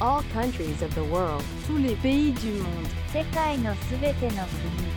all countries of the world, tous les pays du monde. 世界のすべての国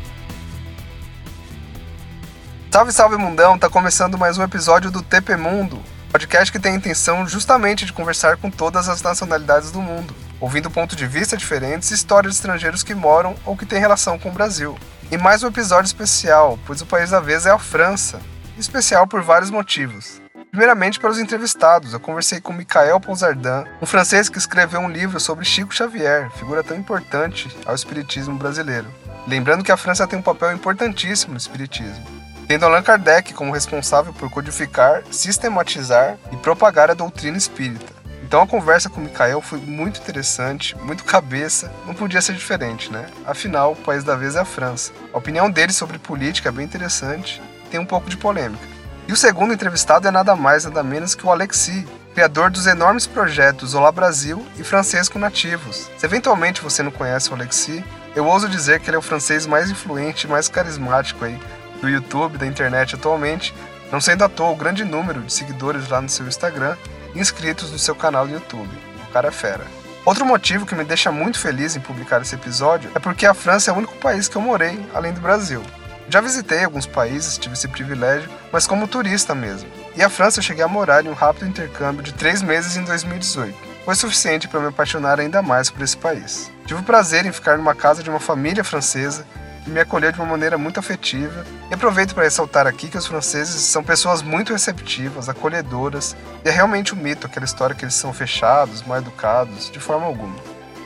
Salve, salve mundão! Tá começando mais um episódio do TP Mundo, podcast que tem a intenção justamente de conversar com todas as nacionalidades do mundo, ouvindo pontos de vista diferentes e histórias de estrangeiros que moram ou que têm relação com o Brasil. E mais um episódio especial, pois o país da vez é a França, especial por vários motivos. Primeiramente pelos entrevistados, eu conversei com Michael Pouzardin, um francês que escreveu um livro sobre Chico Xavier, figura tão importante ao espiritismo brasileiro. Lembrando que a França tem um papel importantíssimo no espiritismo, tendo Allan Kardec como responsável por codificar, sistematizar e propagar a doutrina espírita. Então a conversa com o foi muito interessante, muito cabeça, não podia ser diferente, né? Afinal, o país da vez é a França. A opinião dele sobre política é bem interessante, tem um pouco de polêmica. E o segundo entrevistado é nada mais nada menos que o Alexis, criador dos enormes projetos Olá Brasil e Francês com Nativos. Se eventualmente você não conhece o Alexis, eu ouso dizer que ele é o francês mais influente e mais carismático aí do YouTube, da internet atualmente, não sendo à toa o grande número de seguidores lá no seu Instagram e inscritos no seu canal do YouTube. O cara é fera. Outro motivo que me deixa muito feliz em publicar esse episódio é porque a França é o único país que eu morei, além do Brasil. Já visitei alguns países, tive esse privilégio, mas como turista mesmo. E a França eu cheguei a morar em um rápido intercâmbio de três meses em 2018. Foi suficiente para me apaixonar ainda mais por esse país. Tive o prazer em ficar numa casa de uma família francesa que me acolheu de uma maneira muito afetiva. E aproveito para ressaltar aqui que os franceses são pessoas muito receptivas, acolhedoras, e é realmente um mito aquela história que eles são fechados, mal educados, de forma alguma.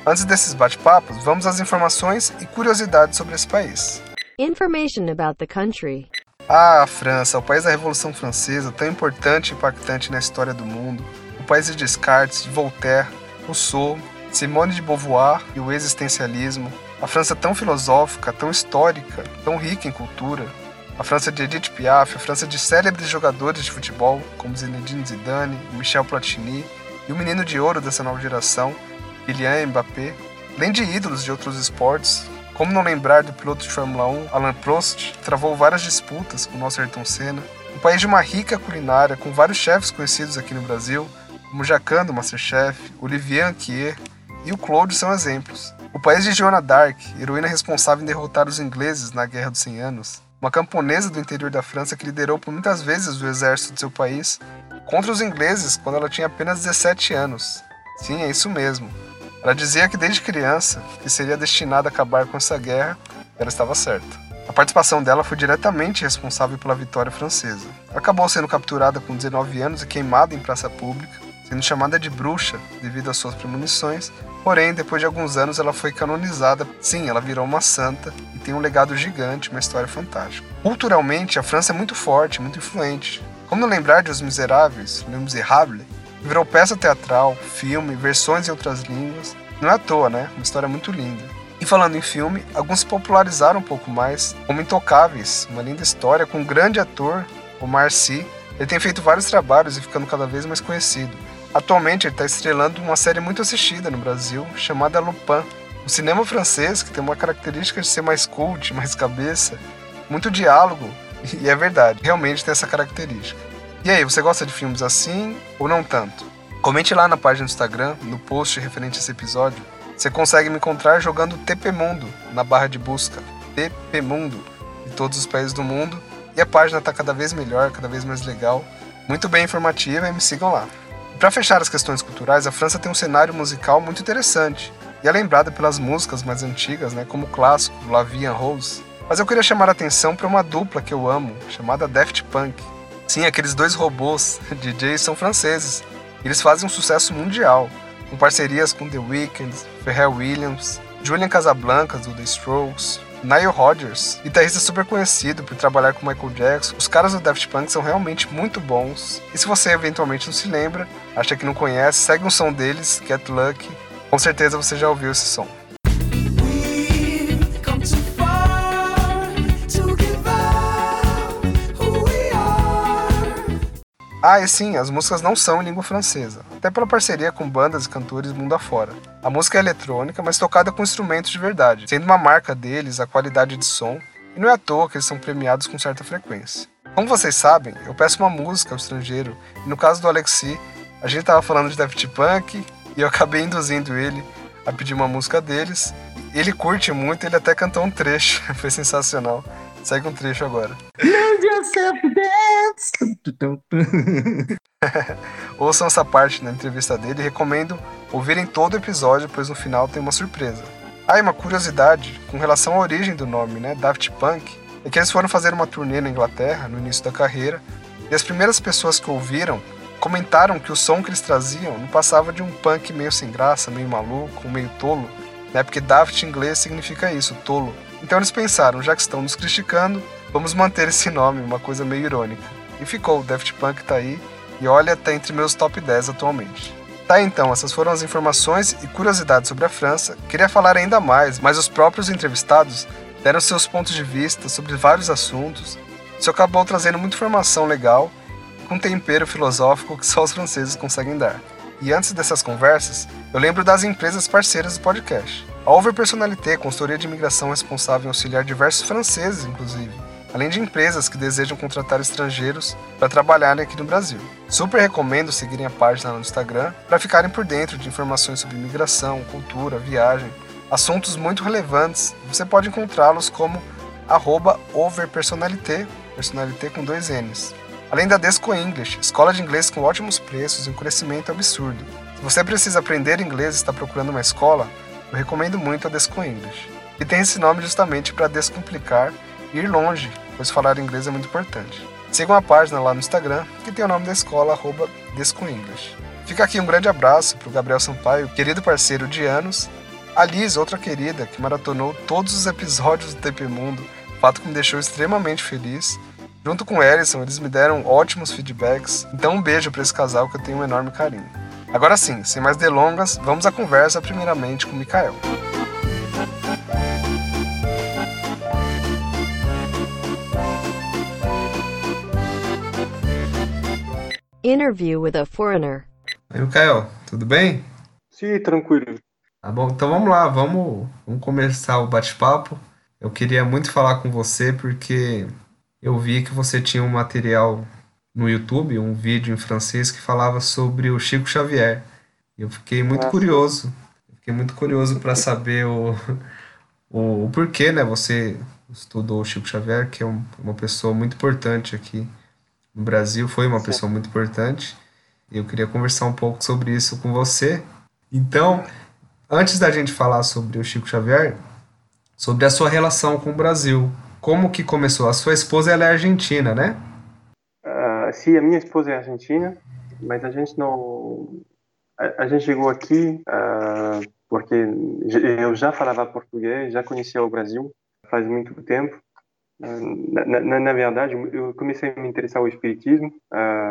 Antes desses bate-papos, vamos às informações e curiosidades sobre esse país. Information about the country. Ah, a França, o país da Revolução Francesa, tão importante e impactante na história do mundo. O país de Descartes, de Voltaire, Rousseau, Simone de Beauvoir e o existencialismo. A França tão filosófica, tão histórica, tão rica em cultura. A França de Edith Piaf, a França de célebres jogadores de futebol, como Zinedine Zidane, Michel Platini e o menino de ouro dessa nova geração, Kylian Mbappé. Além de ídolos de outros esportes, como não lembrar do piloto de Fórmula 1, Alain Prost, travou várias disputas com o nosso Ayrton Senna. Um país de uma rica culinária, com vários chefes conhecidos aqui no Brasil, como Jacan do Masterchef, Olivier Anquier e o Claude são exemplos. O país de Joana d'Arc, heroína responsável em derrotar os ingleses na Guerra dos 100 Anos. Uma camponesa do interior da França que liderou por muitas vezes o exército de seu país contra os ingleses quando ela tinha apenas 17 anos. Sim, é isso mesmo. Ela dizia que desde criança que seria destinada a acabar com essa guerra, ela estava certa. A participação dela foi diretamente responsável pela vitória francesa. Acabou sendo capturada com 19 anos e queimada em praça pública, sendo chamada de bruxa devido às suas premonições. Porém, depois de alguns anos, ela foi canonizada. Sim, ela virou uma santa e tem um legado gigante, uma história fantástica. Culturalmente, a França é muito forte, muito influente. Como não lembrar de Os Miseráveis, Le Miserable, Virou peça teatral, filme, versões em outras línguas. Não é à toa, né? Uma história muito linda. E falando em filme, alguns se popularizaram um pouco mais, como Intocáveis, uma linda história com um grande ator, o Marcy. Ele tem feito vários trabalhos e ficando cada vez mais conhecido. Atualmente ele está estrelando uma série muito assistida no Brasil, chamada Lupin. O cinema francês, que tem uma característica de ser mais cult, mais cabeça, muito diálogo, e é verdade, realmente tem essa característica. E aí, você gosta de filmes assim ou não tanto? Comente lá na página do Instagram, no post referente a esse episódio. Você consegue me encontrar jogando TP Mundo na barra de busca. TP Mundo em todos os países do mundo. E a página está cada vez melhor, cada vez mais legal, muito bem informativa e me sigam lá. Para fechar as questões culturais, a França tem um cenário musical muito interessante e é lembrada pelas músicas mais antigas, né, como o clássico La Vie en Rose. Mas eu queria chamar a atenção para uma dupla que eu amo, chamada Daft Punk. Sim, aqueles dois robôs DJs são franceses. Eles fazem um sucesso mundial, com parcerias com The Weeknd, Pharrell Williams, Julian Casablancas do The Strokes, Nile Rodgers, guitarrista super conhecido por trabalhar com Michael Jackson. Os caras do Daft Punk são realmente muito bons. E se você eventualmente não se lembra, acha que não conhece, segue um som deles, Get Lucky. Com certeza você já ouviu esse som. Ah, e sim, as músicas não são em língua francesa, até pela parceria com bandas e cantores mundo afora. A música é eletrônica, mas tocada com instrumentos de verdade, sendo uma marca deles a qualidade de som, e não é à toa que eles são premiados com certa frequência. Como vocês sabem, eu peço uma música ao estrangeiro, e no caso do Alexi, a gente estava falando de Daft Punk, e eu acabei induzindo ele a pedir uma música deles. Ele curte muito, ele até cantou um trecho, foi sensacional. Segue um trecho agora. Ouçam essa parte na entrevista dele e recomendo ouvirem todo o episódio, pois no final tem uma surpresa. Ah, e uma curiosidade com relação à origem do nome, né? Daft Punk, é que eles foram fazer uma turnê na Inglaterra no início da carreira e as primeiras pessoas que ouviram comentaram que o som que eles traziam não passava de um punk meio sem graça, meio maluco, meio tolo, né? Porque Daft em inglês significa isso, tolo. Então eles pensaram, já que estão nos criticando, vamos manter esse nome, uma coisa meio irônica. E ficou, o Daft Punk tá aí, e olha, tá entre meus top 10 atualmente. Tá então, essas foram as informações e curiosidades sobre a França. Queria falar ainda mais, mas os próprios entrevistados deram seus pontos de vista sobre vários assuntos. Isso acabou trazendo muita informação legal, com tempero filosófico que só os franceses conseguem dar. E antes dessas conversas, eu lembro das empresas parceiras do podcast. A Over Personalité, consultoria de imigração responsável em auxiliar diversos franceses, inclusive, além de empresas que desejam contratar estrangeiros para trabalharem aqui no Brasil. Super recomendo seguirem a página no Instagram para ficarem por dentro de informações sobre imigração, cultura, viagem, assuntos muito relevantes. Você pode encontrá-los como overpersonalité, personalité com dois N's. Além da Desco English, escola de inglês com ótimos preços e um crescimento absurdo. Se você precisa aprender inglês e está procurando uma escola, eu recomendo muito a Desco English. E tem esse nome justamente para descomplicar e ir longe, pois falar inglês é muito importante. Sigam a página lá no Instagram, que tem o nome da escola, arroba. Fica aqui um grande abraço para o Gabriel Sampaio, querido parceiro de anos, a Liz, outra querida, que maratonou todos os episódios do TP Mundo, fato que me deixou extremamente feliz, Junto com o Erison, eles me deram ótimos feedbacks, então um beijo para esse casal que eu tenho um enorme carinho. Agora sim, sem mais delongas, vamos à conversa primeiramente com o Mikael. Interview with a foreigner. Oi, Mikael, tudo bem? Sim, tranquilo. Tá bom, então vamos lá, vamos, vamos começar o bate-papo. Eu queria muito falar com você porque eu vi que você tinha um material no YouTube, um vídeo em francês que falava sobre o Chico Xavier. Eu fiquei muito curioso. Fiquei muito curioso para saber o, o, o, porquê, né? Você estudou o Chico Xavier, que é um, uma pessoa muito importante aqui no Brasil, foi uma pessoa muito importante. Eu queria conversar um pouco sobre isso com você. Então, antes da gente falar sobre o Chico Xavier, sobre a sua relação com o Brasil, como que começou? A sua esposa ela é argentina, né? Uh, sim, a minha esposa é argentina, mas a gente não. A, a gente chegou aqui uh, porque eu já falava português, já conhecia o Brasil faz muito tempo. Uh, na, na, na, verdade, eu comecei a me interessar ao espiritismo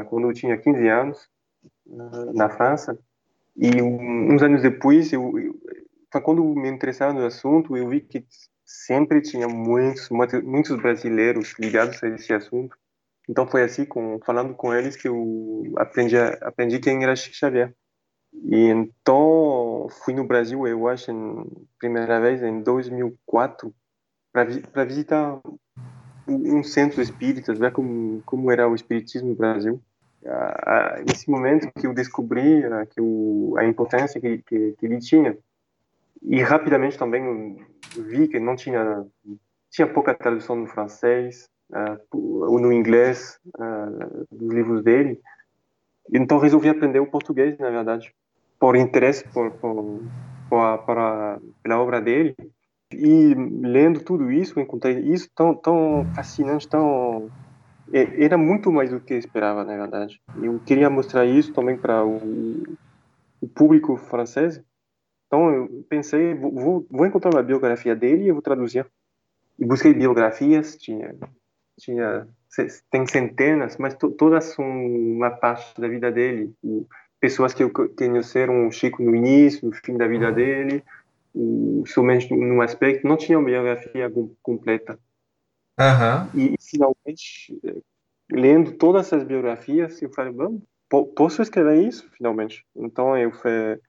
quando eu tinha 15 anos, na França. E um, uns anos depois, eu, eu, quando me interessava no assunto, eu vi que sempre tinha muitos, muitos brasileiros ligados a esse assunto. Então foi assim, com, falando com eles, que eu aprendi, aprendi quem era Chico Xavier. E então fui no Brasil, eu acho, em, primeira vez em 2004, para visitar um centro espírita, ver como, como era o espiritismo no Brasil. nesse momento que eu descobri que o, a importância que, que, que ele tinha. E rapidamente também vi que não tinha tinha pouca tradução no francês uh, ou no inglês uh, dos livros dele. Então resolvi aprender o português, na verdade, por interesse por, por, por a, pela obra dele. E lendo tudo isso, encontrei isso tão tão fascinante, tão era muito mais do que esperava, na verdade. Eu queria mostrar isso também para o, o público francês então eu pensei, vou, vou encontrar uma biografia dele e eu vou traduzir. E busquei biografias, tinha, tinha tem centenas, mas to, todas são uma parte da vida dele. E pessoas que conheceram o Chico no início, no fim da vida uhum. dele, e somente num aspecto, não tinha uma biografia completa. Uhum. E finalmente, lendo todas essas biografias, eu falei, vamos, posso escrever isso finalmente. Então eu fui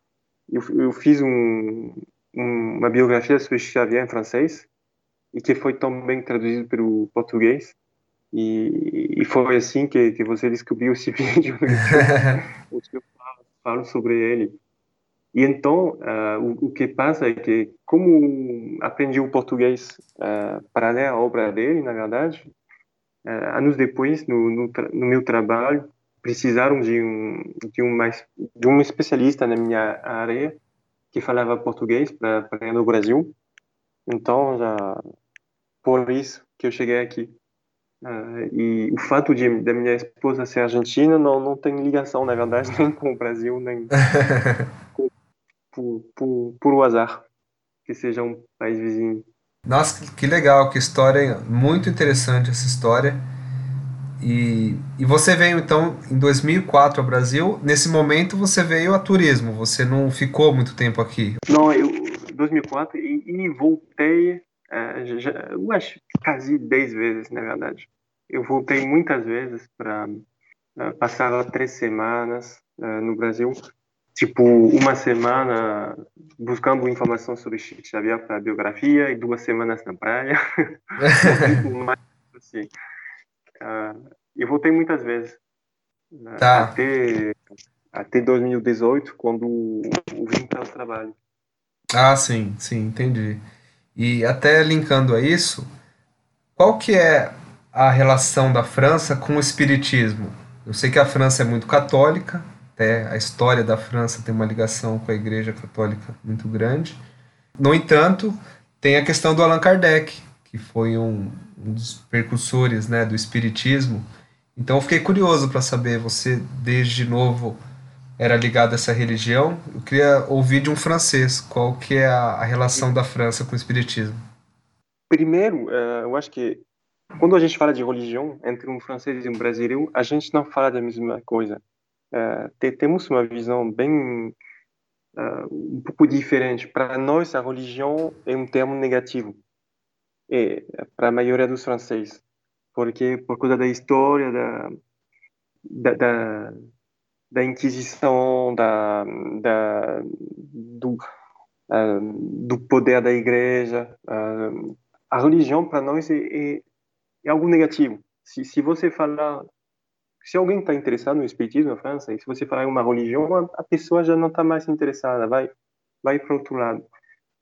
eu, eu fiz um, um, uma biografia sobre Xavier em francês e que foi também traduzido para o português. E, e foi assim que, que você descobriu esse vídeo onde eu falo sobre ele. E então, uh, o, o, que passa é que, como aprendi o português uh, para ler a obra dele, na verdade, uh, anos depois, no, no, no, meu trabalho, precisaram de um, de, um mais, de um especialista na minha área que falava português para ir no Brasil. Então, já por isso que eu cheguei aqui. Uh, e o fato de da minha esposa ser argentina não não tem ligação na verdade nem com o Brasil nem com, por, por, por o azar que seja um país vizinho. Nossa, que legal, que história muito interessante essa história. E, e você veio então em 2004 ao Brasil. Nesse momento você veio a turismo, você não ficou muito tempo aqui? Não, eu 2004 e, e voltei, uh, já, eu acho quase 10 vezes, na verdade. Eu voltei muitas vezes para uh, passar três semanas uh, no Brasil tipo uma semana buscando informação sobre Xavier para a biografia e duas semanas na praia. assim. Uh, eu voltei muitas vezes. Né, tá. Até, até 2018, quando vim para o trabalho. Ah, sim, sim, entendi. E até linkando a isso, qual que é a relação da França com o espiritismo? Eu sei que a França é muito católica, até a história da França tem uma ligação com a Igreja Católica muito grande. No entanto, tem a questão do Allan Kardec, que foi um, um dos precursores né, do Espiritismo. Então eu fiquei curioso para saber, você desde novo era ligado a essa religião. Eu queria ouvir de um francês qual que é a, relação da França com o Espiritismo. Primeiro, uh, eu acho que quando a gente fala de religião entre um francês e um brasileiro, a gente não fala da mesma coisa. Uh, temos uma visão bem uh, um pouco diferente. Para nós, a religião é um termo negativo, e para a maioria dos franceses, porque por causa da história da da, da, da Inquisição, da, da do uh, do poder da Igreja, a religião para nós é, é, é algo negativo. Se, se você falar se alguém está interessado no espiritismo na França, e se você falar em uma religião, a, pessoa já não está mais interessada, vai, vai para outro lado.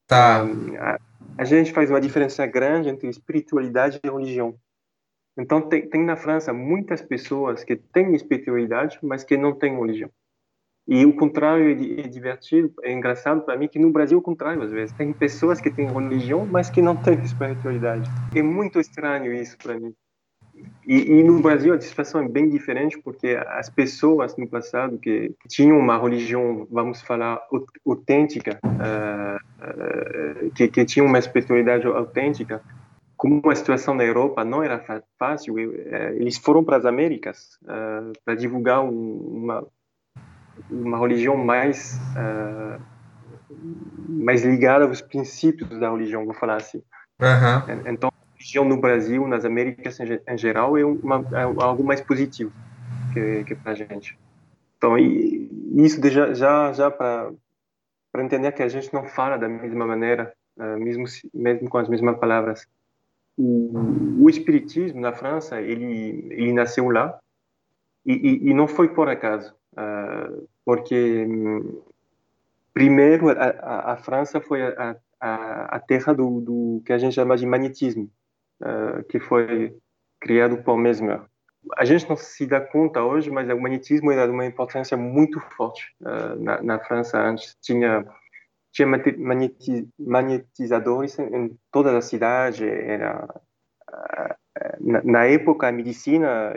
Tá. a, a, gente faz uma diferença grande entre espiritualidade e religião. Então, tem, tem na França muitas pessoas que têm espiritualidade, mas que não têm religião. E o contrário é, é divertido, é engraçado para mim que no Brasil é o contrário às vezes. Tem pessoas que têm religião, mas que não têm espiritualidade. É muito estranho isso para mim. E, e, no Brasil a situação é bem diferente porque as pessoas no passado que tinham uma religião, vamos falar, autêntica, uh, uh, que, que tinham uma espiritualidade autêntica, como a situação na Europa não era fácil, eh, eles foram para as Américas uh, para divulgar uma uma religião mais mais ligada aos princípios da religião, vou falar assim. Uhum. Então religião no Brasil, nas Américas em, geral, é, uma, é algo mais positivo que, que para a gente. Então, isso já, já, já para entender que a gente não fala da mesma maneira, uh, mesmo, mesmo com as mesmas palavras. O, o espiritismo na França, ele, ele nasceu lá e, e, e não foi por acaso, uh, porque primeiro a, a, França foi a, a, a terra do, do que a gente chama de magnetismo uh, que foi criado por Mesmer. A gente não se dá conta hoje, mas o magnetismo era de uma importância muito forte uh, na, na, França antes. Tinha tinha magnetizadores em, toda a cidade. Era uh, na, na, época a medicina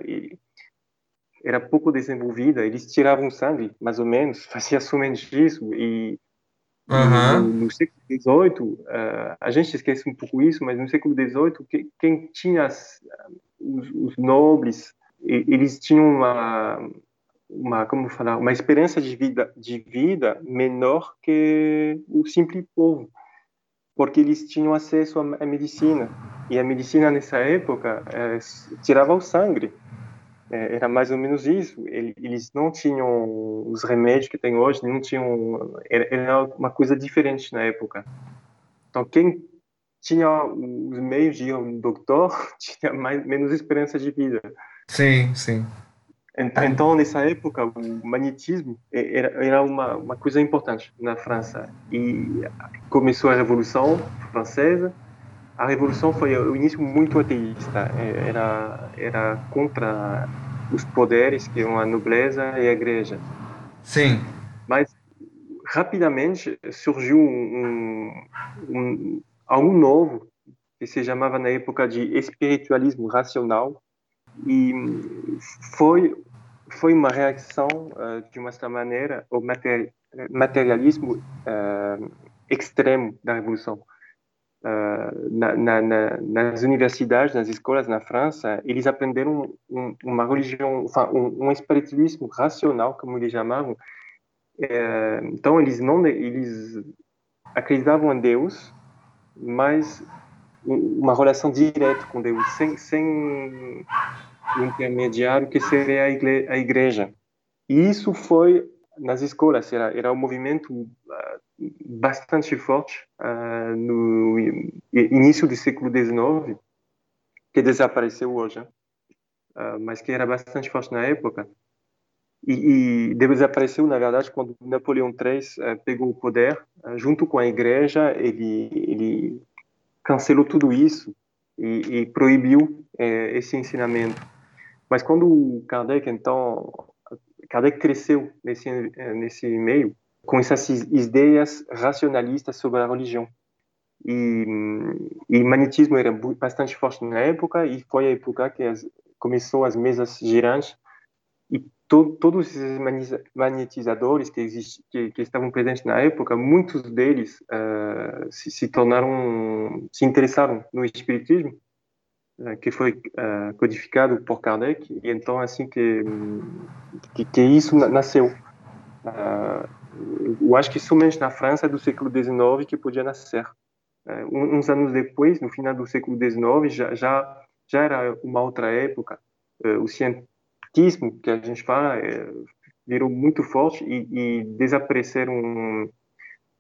era pouco desenvolvida. Eles tiravam sangue, mais ou menos, fazia somente isso e Uhum. No, no, século XVIII, uh, a gente esquece um pouco isso, mas no século XVIII, que, quem tinha as, os, os, nobres, eles tinham uma, uma, como falar, uma esperança de vida, de vida menor que o simples povo, porque eles tinham acesso à, à medicina. E a medicina nessa época eh, tirava o sangue. É, era mais ou menos isso. Eles não tinham os remédios que tem hoje, não tinham. Era uma coisa diferente na época. Então, quem tinha os meios de ir ao doutor tinha mais, menos esperança de vida. Sim, sim. Então, nessa época, o magnetismo era, era uma, uma coisa importante na França. E começou a Revolução Francesa. A Revolução foi o início muito ateísta. Era, era contra os poderes, que eram a nobreza e a igreja. Sim. Mas, rapidamente, surgiu um, um, algo novo, que se chamava na época de espiritualismo racional, e foi foi uma reação uh, de uma certa maneira ao materialismo uh, extremo da revolução uh, na, na, na, nas universidades nas escolas na França eles aprenderam um, uma religião um, um, espiritualismo racional como eles chamavam então eles não eles acreditavam em Deus mas uma relação direta com Deus, sem, sem intermediário que seria a igreja. E isso foi nas escolas, era, era um movimento uh, bastante forte uh, no início do século XIX, que desapareceu hoje, uh, mas que era bastante forte na época. E, e desapareceu, na verdade, quando Napoleão III pegou o poder, junto com a igreja, ele, ele cancelou tudo isso e, e proibiu é, esse ensinamento. Mas quando Kardec, então, Kardec cresceu nesse, nesse meio, com essas ideias racionalistas sobre a religião. E, e magnetismo era bastante forte na época, e foi a época que as, começou as mesas girantes, e to, todos esses magnetizadores que, exist, que, que, estavam presentes na época, muitos deles uh, se, se, tornaram, se interessaram no espiritismo, uh, que foi uh, codificado por Kardec, e então assim que que, que isso nasceu. Eu acho que somente na França do século XIX que podia nascer. uns anos depois, no final do século XIX, já já, já era uma outra época. o cientista cientismo que a gente fala é, virou muito forte e, e desapareceram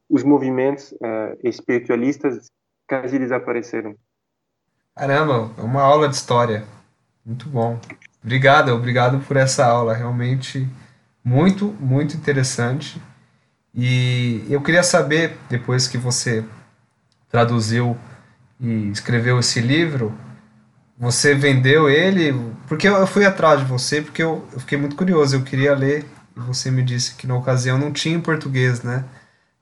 os movimentos uh, espiritualistas quase desapareceram. Caramba, uma aula de história. Muito bom. Obrigado, obrigado por essa aula. Realmente muito, muito interessante. E eu queria saber, depois que você traduziu e escreveu esse livro, você vendeu ele? Porque eu fui atrás de você, porque eu, eu fiquei muito curioso. Eu queria ler e você me disse que na ocasião não tinha em português, né?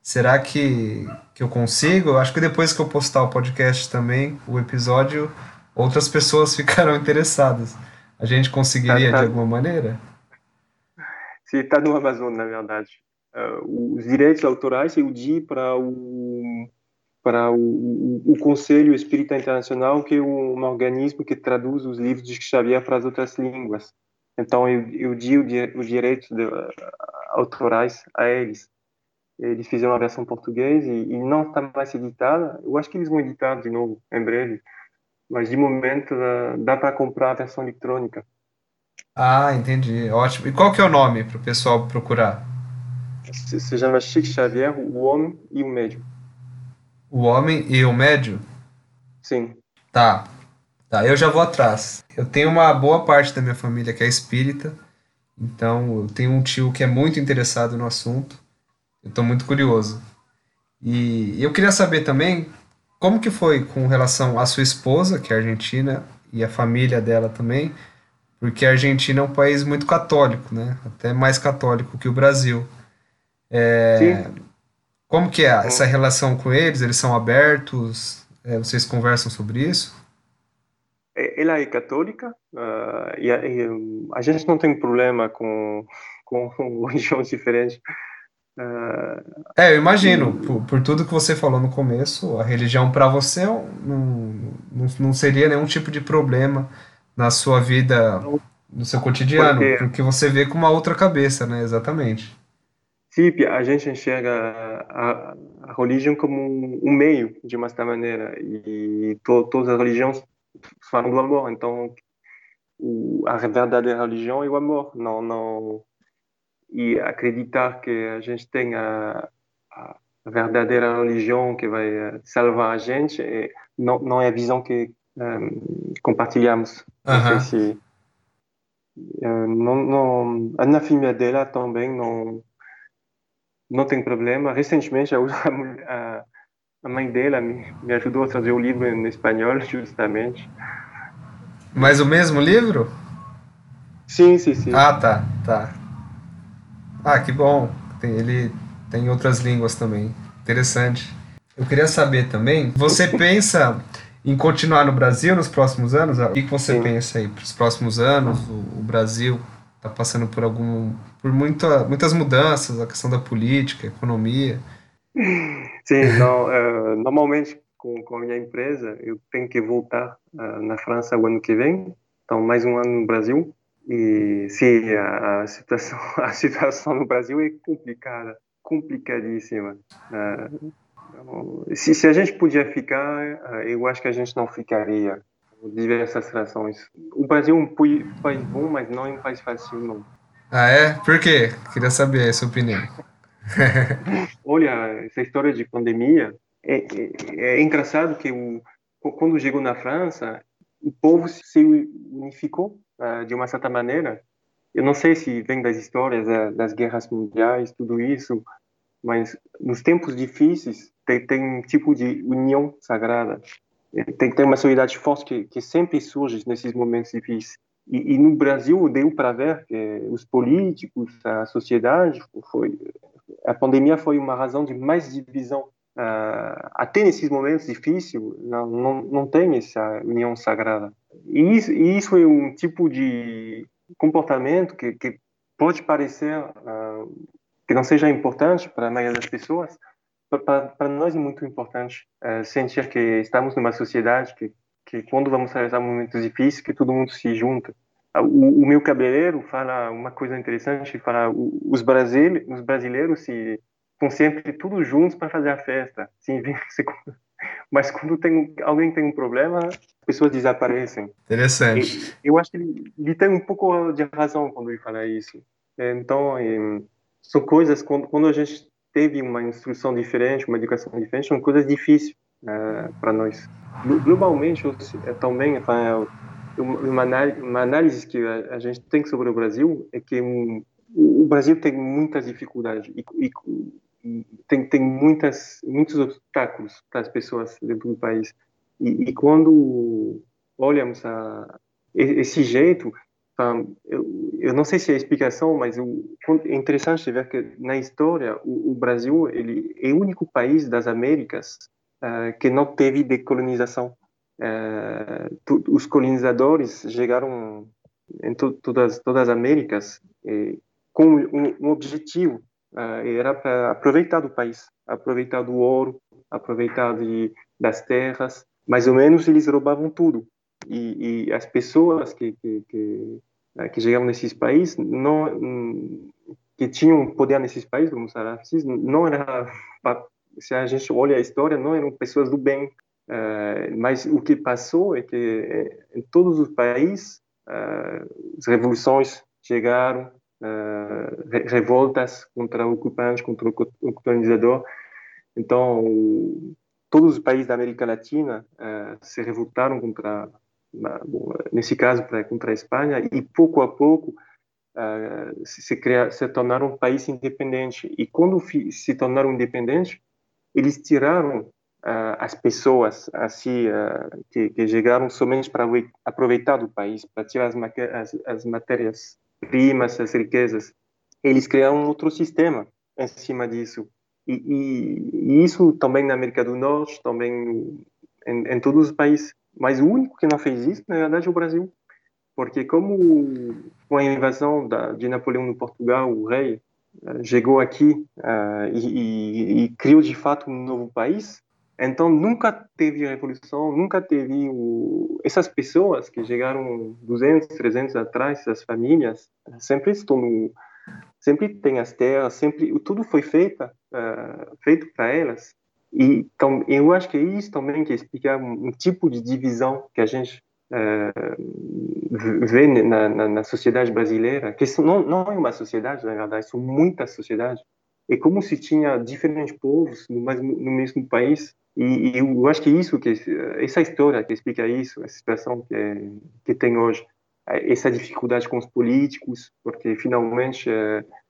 Será que, que eu consigo? Eu acho que depois que eu postar o podcast também, o episódio, outras pessoas ficarão interessadas. A gente conseguiria tá, tá. de alguma maneira? Sim, está no Amazon, na verdade. Uh, os direitos autorais eu di para o para o, o, Conselho Espírita Internacional, que é um, organismo que traduz os livros de Xavier para as outras línguas. Então, eu, eu digo os direitos de, uh, autorais a eles. Eles fizeram a versão portuguesa e, e, não está mais editada. Eu acho que eles vão editar de novo, em breve. Mas, de momento, uh, dá para comprar a versão eletrônica. Ah, entendi. Ótimo. E qual que é o nome para o pessoal procurar? Se, chama Chico Xavier, o Homem e o Médium. O homem e o médio? Sim. Tá. Tá, eu já vou atrás. Eu tenho uma boa parte da minha família que é espírita, então eu tenho um tio que é muito interessado no assunto. Eu estou muito curioso. E eu queria saber também como que foi com relação à sua esposa, que é argentina, e a família dela também, porque a Argentina é um país muito católico, né? Até mais católico que o Brasil. É. Como que é essa relação com eles? Eles são abertos? É, vocês conversam sobre isso? É, ela é católica uh, e, a, e, a, gente não tem problema com, com religiões diferentes. Uh, é, eu imagino, por, por, tudo que você falou no começo, a religião para você não, não, não seria nenhum tipo de problema na sua vida, no seu cotidiano, porque, porque você vê com uma outra cabeça, né? Exatamente. Sim, a gente enxerga a, a religião como um, meio, de uma certa maneira, e to, todas as religiões falam do amor, então o, a verdadeira religião é o amor, não, não, e acreditar que a gente tem a, a verdadeira religião que vai eh, salvar a gente é, não, não é a visão que um, compartilhamos. Uhum. Se... Uh, não, não, a família dela também não não tem problema. Recentemente, a, a, mãe dela me, me ajudou a trazer o livro em espanhol, justamente. Mas o mesmo livro? Sim, sim, sim. Ah, tá, tá. Ah, que bom. Tem, ele tem outras línguas também. Interessante. Eu queria saber também, você pensa em continuar no Brasil nos próximos anos? O que, você sim. pensa aí para os próximos anos? O, o Brasil está passando por algum por muita, muitas mudanças, a questão da política, economia. Sim, não, uh, normalmente com, com a minha empresa eu tenho que voltar uh, na França o ano que vem, então mais um ano no Brasil. E sim, a, a situação a situação no Brasil é complicada, complicadíssima. Uh, se, se a gente podia ficar, eu acho que a gente não ficaria diversas razões. O Brasil é um país bom, mas não é um país fácil, não. Ah, é? Por quê? Queria saber a sua opinião. Olha, essa história de pandemia é, é, é engraçado que o, quando chegou na França, o povo se unificou uh, de uma certa maneira. Eu não sei se vem das histórias uh, das guerras mundiais, tudo isso, mas nos tempos difíceis tem, tem um tipo de união sagrada tem que ter uma solidariedade forte que, que sempre surge nesses momentos difíceis. E, e no Brasil deu para ver que os políticos, a sociedade, foi a pandemia foi uma razão de mais divisão. Uh, até nesses momentos difíceis, não, não, não tem essa união sagrada. E isso, e isso é um tipo de comportamento que, que pode parecer uh, que não seja importante para a maioria das pessoas, para nós é muito importante é, sentir que estamos numa sociedade que, que quando vamos atravessar momentos difíceis, que todo mundo se junta. O, o meu cabeleireiro fala uma coisa interessante, fala os brasileiros, os brasileiros se estão sempre todos juntos para fazer a festa. Sim, mas quando tem alguém tem um problema, as pessoas desaparecem. Interessante. E, eu acho que ele, ele, tem um pouco de razão quando ele fala isso. Então, são coisas quando, quando a gente teve uma instrução diferente, uma educação diferente, são coisas difíceis uh, para nós. Globalmente, é também, uma, uma análise que a, gente tem sobre o Brasil é que um, o Brasil tem muitas dificuldades e, e, e, tem, tem muitas, muitos obstáculos para as pessoas dentro do país. E, e quando olhamos a, esse jeito, eu, eu, não sei se é a explicação, mas o, é interessante ver que na história o, o, Brasil ele é o único país das Américas uh, que não teve decolonização. Uh, tu, os colonizadores chegaram em to, todas todas as Américas e, com um, um objetivo uh, era para aproveitar do país, aproveitar do ouro, aproveitar de, das terras. Mais ou menos eles roubavam tudo e, e as pessoas que, que, que, eh, que chegavam nesses países não que tinham poder nesses países como os não era se a gente olha a história não eram pessoas do bem. Uh, mas o que passou é que eh, em todos os países uh, as revoluções chegaram uh, revoltas contra o ocupante contra o colonizador então todos os países da América Latina se revoltaram contra bom, nesse caso para contra a Espanha e pouco a pouco uh, se, se, cria, se tornaram um país independente. E quando se tornaram independentes eles tiraram uh, as pessoas assim uh, que, que, chegaram somente para aproveitar do país para tirar as, as, as matérias primas as riquezas. Eles criaram outro sistema em cima disso. E, e, e isso também na América do Norte também em, em todos os países mas o único que não fez isso, na verdade, é o Brasil. Porque como com a invasão da, de Napoleão no Portugal, o rei uh, chegou aqui uh, e, e, e, criou de fato um novo país, então nunca teve revolução, nunca teve o... essas pessoas que chegaram 200, 300 atrás, essas famílias, sempre estão no... sempre tem as terras, sempre tudo foi feito uh, feito para elas e então, eu acho que é isso também que explica um, tipo de divisão que a gente uh, vê na, na, na, sociedade brasileira, que não, não é uma sociedade, na verdade, são muitas sociedades. É como se tinha diferentes povos no mesmo, no mesmo país. E, e, eu acho que isso, que essa história que explica isso, a situação que, é, que tem hoje. essa dificuldade com os políticos, porque finalmente,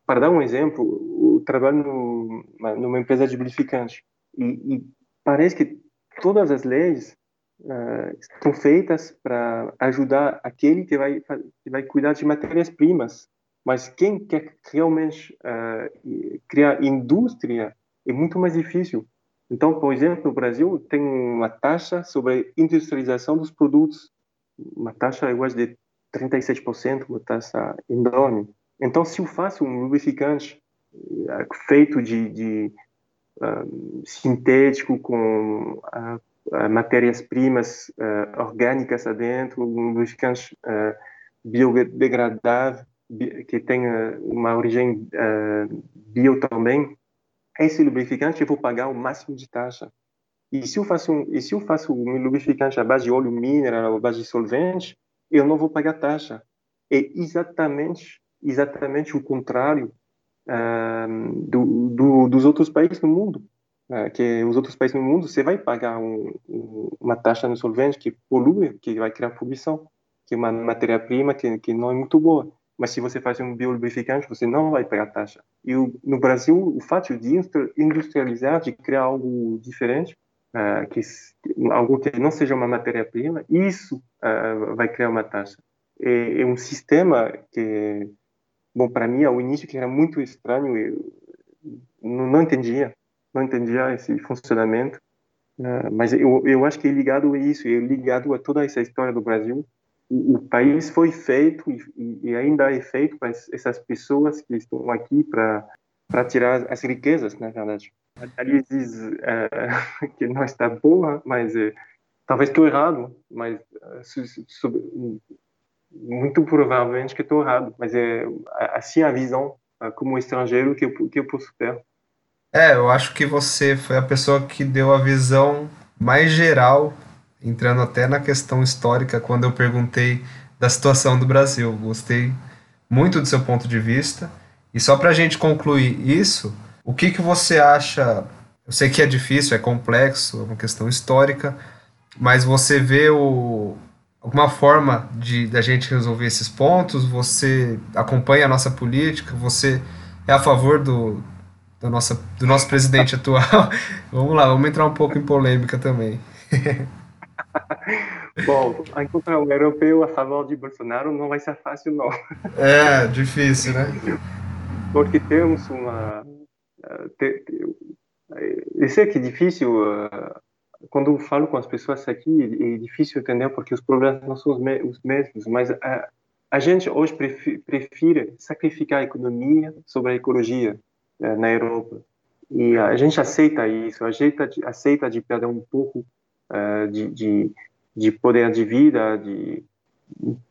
para dar um exemplo, eu trabalho numa, numa empresa de lubrificante e, e, parece que todas as leis uh, estão feitas para ajudar aquele que vai que vai cuidar de matérias-primas, mas quem quer realmente uh, criar indústria é muito mais difícil. Então, por exemplo, no Brasil tem uma taxa sobre industrialização dos produtos, uma taxa acho de 37%, uma taxa enorme. Então, se eu faço um lubrificante uh, feito de, de uh, sintético com uh, matérias-primas orgânicas adentro, um lubrificante biodegradável, que tenha uma origem bio também, esse lubrificante eu vou pagar o máximo de taxa. E se eu faço um, e se eu faço um lubrificante à base de óleo mineral, à base de solvente, eu não vou pagar taxa. É exatamente, exatamente o contrário uh, do, do, dos outros países no mundo. Uh, que os outros países no mundo, você vai pagar um, um, uma taxa no solvente que polui, que vai criar poluição, que é uma matéria-prima que, que não é muito boa. Mas se você faz um biolubrificante, você não vai pagar taxa. E o, no Brasil, o fato de industrializar, de criar algo diferente, uh, que algo que não seja uma matéria-prima, isso uh, vai criar uma taxa. É, é, um sistema que, bom, para mim, ao início, que era muito estranho, eu não, entendia, não entendia esse funcionamento, uh, mas eu, eu acho que é ligado a isso, é ligado a toda essa história do Brasil, o, o país foi feito e, e, ainda é feito para essas pessoas que estão aqui para para tirar as riquezas, na verdade. A diz é, que não está boa, mas é, talvez estou errado, mas é, muito provavelmente que estou errado, mas é assim a visão como estrangeiro que eu, que eu posso ter. É, eu acho que você foi a pessoa que deu a visão mais geral entrando até na questão histórica, quando eu perguntei da situação do Brasil. Gostei muito do seu ponto de vista. E só para a gente concluir isso, o que, que você acha? Eu sei que é difícil, é complexo, é uma questão histórica, mas você vê o, alguma forma de da gente resolver esses pontos? Você acompanha a nossa política? Você é a favor do, do, nossa, do nosso presidente atual? vamos lá, vamos entrar um pouco em polêmica também. Bom, encontrar um europeu a favor de Bolsonaro não vai ser fácil, não. É, difícil, né? Porque temos uma. Eh, eu sei que é difícil. Quando eu falo com as pessoas aqui, é difícil entender porque os problemas não são os mesmos, mas a, a gente hoje prefere sacrificar a economia sobre a ecologia eh, na Europa. E a gente aceita isso, aceita, aceita de perder um pouco uh, de, de, de, poder de vida, de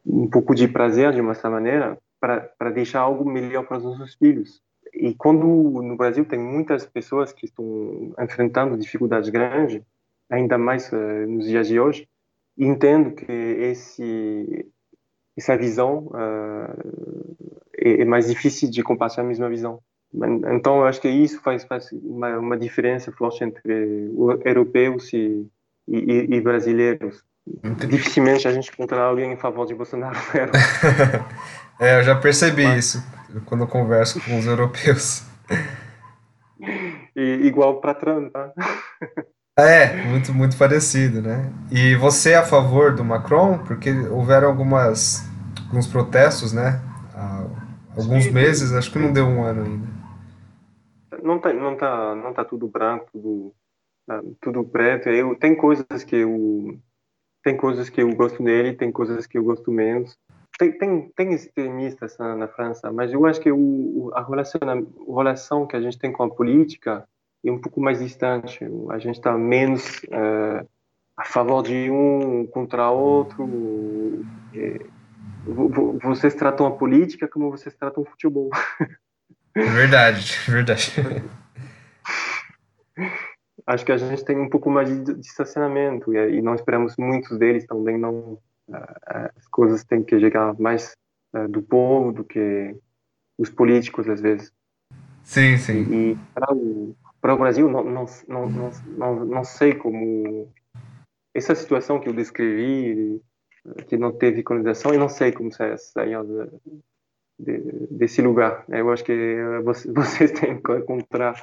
um pouco de prazer, de uma certa maneira, para deixar algo melhor para os nossos filhos. E quando no Brasil tem muitas pessoas que estão enfrentando dificuldades grandes, ainda mais uh, nos dias de hoje, entendo que esse essa visão uh, é, é, mais difícil de compartilhar a mesma visão. Então, eu acho que isso faz, faz uma, uma diferença forte entre europeus e, e, e brasileiros. Dificilmente a gente encontrará alguém em favor de Bolsonaro. é, eu já percebi Mas... isso quando eu converso com os europeus. E, igual para Trump, tá? É, muito, muito parecido, né? E você é a favor do Macron? Porque houveram algumas, alguns protestos, né? Há alguns Sim. meses, acho que não deu um ano ainda. Não tá, não tá, não tá tudo branco, tudo ah, tudo preto. Eu tem coisas que eu tem coisas que eu gosto nele, tem coisas que eu gosto menos. Tem tem, tem extremistas na, na França, mas eu acho que o, a relação a relação que a gente tem com a política é um pouco mais distante. A gente está menos uh, a favor de um contra outro. É, vocês tratam a política como vocês tratam o futebol. É verdade, é verdade. acho que a gente tem um pouco mais de distanciamento e, e não esperamos muitos deles também não as coisas têm que chegar mais do povo do que os políticos às vezes sim sim e, e para o para o Brasil não não, não não não sei como essa situação que eu descrevi que não teve colonização e não sei como saíram de, de, desse lugar. Eu acho que vocês têm que encontrar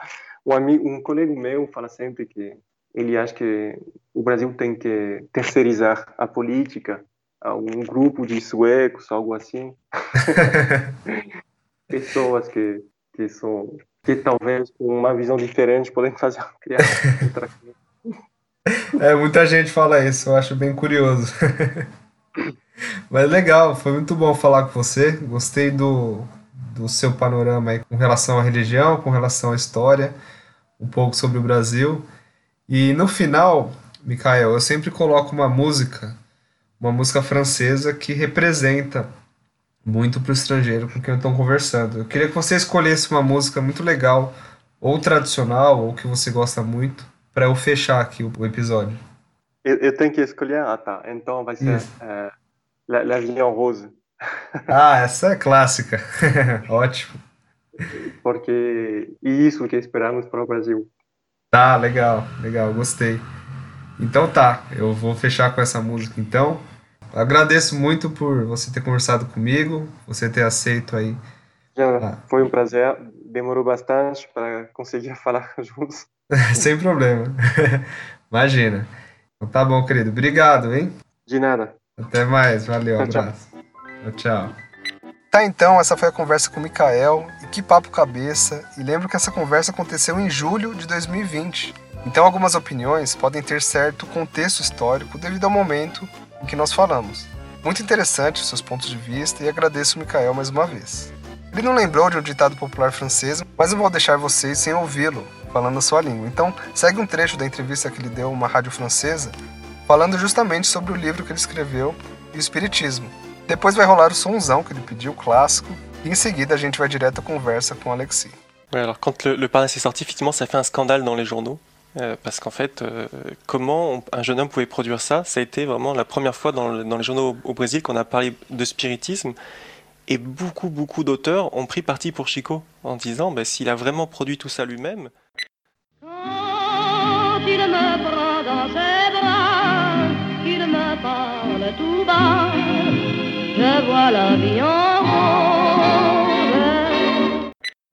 um amigo, um colega meu fala sempre que ele acha que o Brasil tem que terceirizar a política a um grupo de suecos, algo assim. Pessoas que, que são que talvez com uma visão diferente podem fazer criar outra coisa. É, muita gente fala isso, eu acho bem curioso. Mas legal, foi muito bom falar com você. Gostei do, do seu panorama aí com relação à religião, com relação à história, um pouco sobre o Brasil. E no final, Mikael, eu sempre coloco uma música, uma música francesa que representa muito para o estrangeiro com quem eu estou conversando. Eu queria que você escolhesse uma música muito legal, ou tradicional, ou que você gosta muito, para eu fechar aqui o, episódio. Eu, eu, tenho que escolher? Ah, tá. Então vai ser é, La, La Vie en Rose. Ah, essa é clássica. Ótimo. Porque isso que esperamos para o Brasil. Tá, legal, legal, gostei. Então tá, eu vou fechar com essa música então. Agradeço muito por você ter conversado comigo, você ter aceito aí. Já, foi um prazer, demorou bastante para conseguir falar juntos. Sem problema. Imagina. Então tá bom, querido. Obrigado, hein? De nada. Até mais, valeu, tchau, abraço. Tchau. tchau. Tá, então, essa foi a conversa com o Mikael. E que papo cabeça. E lembro que essa conversa aconteceu em julho de 2020. Então, algumas opiniões podem ter certo contexto histórico devido ao momento em que nós falamos. Muito interessante seus pontos de vista e agradeço o Mikael mais uma vez. Ele não lembrou de um ditado popular francês, mas não vou deixar vocês sem ouvi-lo falando a sua língua. Então, segue um trecho da entrevista que ele deu a uma rádio francesa, falando justamente sobre o livro que ele escreveu e o espiritismo. Depois vai rolar o sonzão que ele pediu, clássico, e em seguida a gente vai direto à conversa com. Ouais, alors quand le, le Parnasse est sorti, effectivement, ça fait un scandale dans les journaux. Euh, parce qu'en fait, euh, comment un jeune homme pouvait produire ça Ça a été vraiment la première fois dans, le, dans les journaux au, Brésil qu'on a parlé de spiritisme. Et beaucoup, beaucoup d'auteurs ont pris parti pour Chico en disant bah, s'il a vraiment produit tout ça lui-même.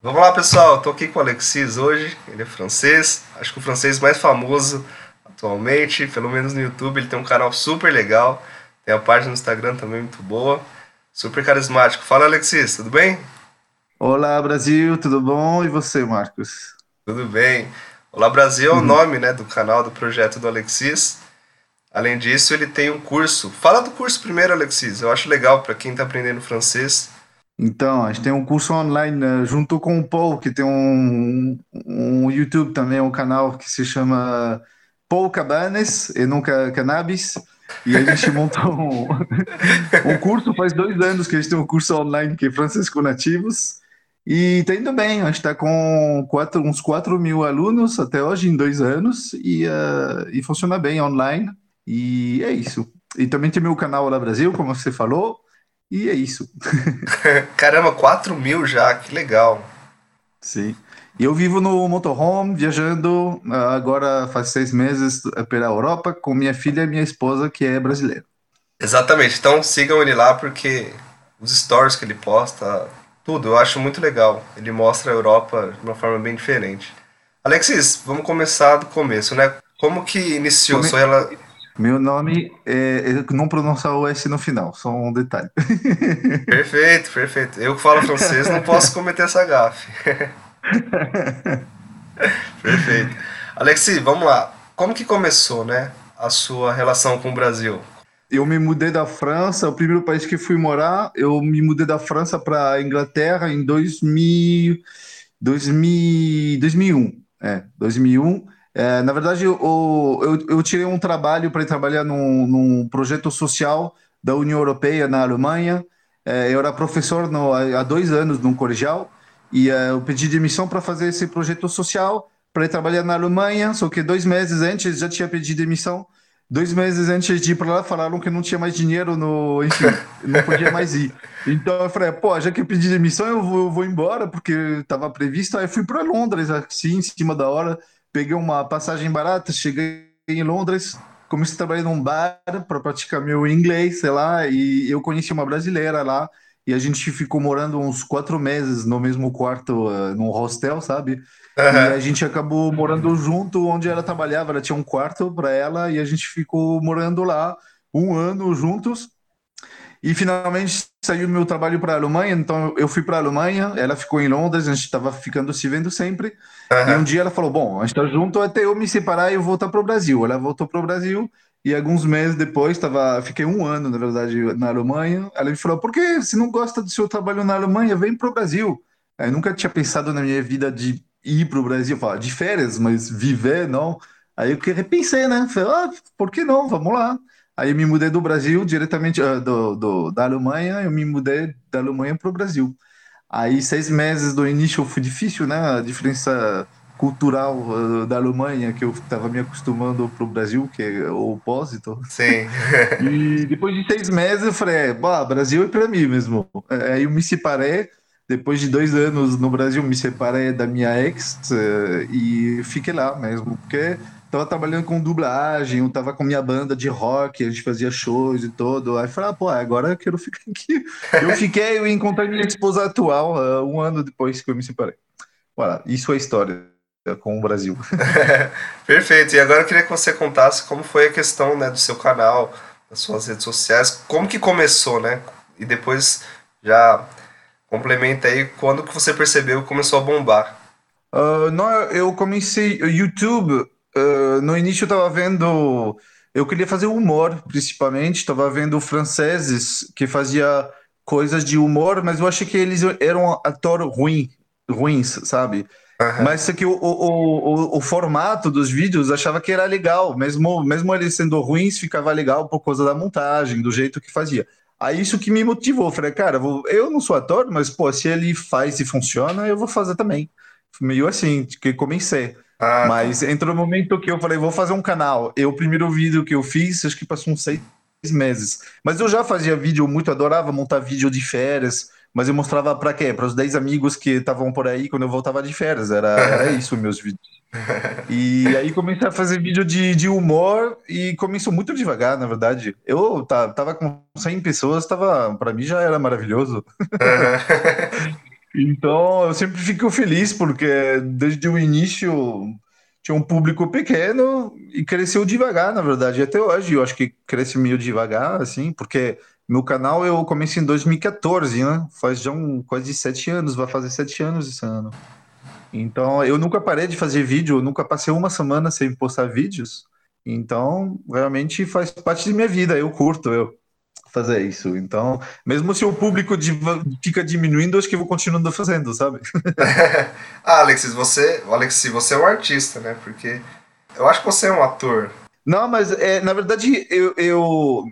Vamos lá, pessoal. Tô aqui com o Alexis hoje. Ele é francês. Acho que o francês mais famoso atualmente, pelo menos no YouTube. Ele tem um canal super legal. Tem a página no Instagram também muito boa. Super carismático. Fala, Alexis, tudo bem? Olá, Brasil, tudo bom? E você, Marcos? Tudo bem. Olá Brasil é o nome né, do canal do projeto do Alexis. Além disso, ele tem um curso. Fala do curso primeiro, Alexis. Eu acho legal para quem está aprendendo francês. Então, a gente tem um curso online né, junto com o Paul, que tem um, um YouTube também, um canal que se chama Paul Cabanes e nunca Cannabis. E a gente montou um, um curso, faz dois anos que a gente tem um curso online que é francês com nativos. E tá indo bem, a gente está com quatro, uns 4 mil alunos até hoje, em dois anos, e, uh, e funciona bem online. E é isso. E também tem meu canal lá Brasil, como você falou, e é isso. Caramba, 4 mil já, que legal. Sim. E eu vivo no motorhome, viajando agora faz seis meses pela Europa com minha filha e minha esposa, que é brasileira. Exatamente. Então sigam ele lá porque os stories que ele posta, tudo, eu acho muito legal. Ele mostra a Europa de uma forma bem diferente. Alexis, vamos começar do começo, né? Como que iniciou Come... sua relação? Meu nome é, é não pronunciar o S no final, só um detalhe. Perfeito, perfeito. Eu que falo francês não posso cometer essa gafe. perfeito. Alexi, vamos lá. Como que começou, né, a sua relação com o Brasil? Eu me mudei da França, o primeiro país que fui morar, eu me mudei da França para a Inglaterra em 2000, 2000, 2001. É, 2001. É, na verdade, eu, eu, eu tirei um trabalho para trabalhar num, num, projeto social da União Europeia na Alemanha. É, eu era professor no, há dois anos num colegial e é, eu pedi demissão para fazer esse projeto social para ir trabalhar na Alemanha. Só que dois meses antes já tinha pedido demissão. Dois meses antes de ir para lá, falaram que não tinha mais dinheiro, no, enfim, não podia mais ir. Então eu falei, pô, já que eu pedi demissão, eu vou, eu vou embora, porque estava previsto. Aí eu fui para Londres, assim, em cima da hora peguei uma passagem barata, cheguei em Londres, comecei a trabalhar num bar para praticar meu inglês, sei lá, e eu conheci uma brasileira lá, e a gente ficou morando uns quatro meses no mesmo quarto, uh, num hostel, sabe? E a gente acabou morando junto onde ela trabalhava, ela tinha um quarto para ela, e a gente ficou morando lá um ano juntos. E finalmente saiu meu trabalho para a Alemanha, então eu fui para a Alemanha, ela ficou em Londres, a gente estava ficando se vendo sempre. E um dia ela falou: Bom, a gente está junto até eu me separar e eu voltar para o Brasil. Ela voltou para o Brasil e alguns meses depois, tava, fiquei um ano, na verdade, na Alemanha. Ela me falou: Por que se não gosta do seu trabalho na Alemanha, vem para o Brasil? Eu nunca tinha pensado na minha vida de ir para o Brasil, falar de férias, mas viver, não. Aí eu que repensei, né? Falei: Ah, por que não? Vamos lá. Aí eu me mudei do Brasil diretamente uh, do, do, da Alemanha, eu me mudei da Alemanha para o Brasil. Aí seis meses do início foi difícil, né? A diferença cultural uh, da Alemanha que eu estava me acostumando para o Brasil, que é o opósito. Sim. e depois de seis meses eu falei, bah, Brasil é para mim mesmo. Aí eu me separei. Depois de dois anos no Brasil, me separei da minha ex uh, e fiquei lá mesmo, porque tava trabalhando com dublagem, eu tava com minha banda de rock, a gente fazia shows e todo. Aí falei, ah, pô, agora eu quero ficar aqui. Eu fiquei, eu encontrei minha esposa atual uh, um ano depois que eu me separei. Isso é história com o Brasil. Perfeito. E agora eu queria que você contasse como foi a questão né, do seu canal, das suas redes sociais, como que começou, né? E depois já complementa aí quando que você percebeu que começou a bombar. Uh, não, eu comecei YouTube Uh, no início eu estava vendo. Eu queria fazer humor, principalmente. Estava vendo franceses que fazia coisas de humor, mas eu achei que eles eram ator ruim, ruins, sabe? Uhum. Mas que o, o, o, o, formato dos vídeos achava que era legal, mesmo, mesmo eles sendo ruins, ficava legal por causa da montagem, do jeito que fazia. Aí isso que me motivou. Falei, cara, eu não sou ator, mas pô, se ele faz e funciona, eu vou fazer também. Meio assim, que comecei. Ah, tá. Mas entrou no momento que eu falei, vou fazer um canal. Eu, o primeiro vídeo que eu fiz, acho que passou uns seis meses. Mas eu já fazia vídeo, muito adorava montar vídeo de férias. Mas eu mostrava para quê? Para os 10 amigos que estavam por aí quando eu voltava de férias. Era, era isso, meus vídeos. E aí comecei a fazer vídeo de, de humor e começou muito devagar, na verdade. Eu tava com 100 pessoas, tava, para mim já era maravilhoso. Então, eu sempre fico feliz porque desde o início tinha um público pequeno e cresceu devagar, na verdade. Até hoje eu acho que cresce meio devagar, assim, porque meu canal eu comecei em 2014, né? Faz já um, quase sete anos, vai fazer sete anos esse ano. Então, eu nunca parei de fazer vídeo, eu nunca passei uma semana sem postar vídeos. Então, realmente faz parte da minha vida, eu curto, eu fazer isso. Então, mesmo se o público fica diminuindo, acho que vou continuando fazendo, sabe? ah, Alexis, você, Alexis, você é um artista, né? Porque eu acho que você é um ator. Não, mas é, na verdade, eu, eu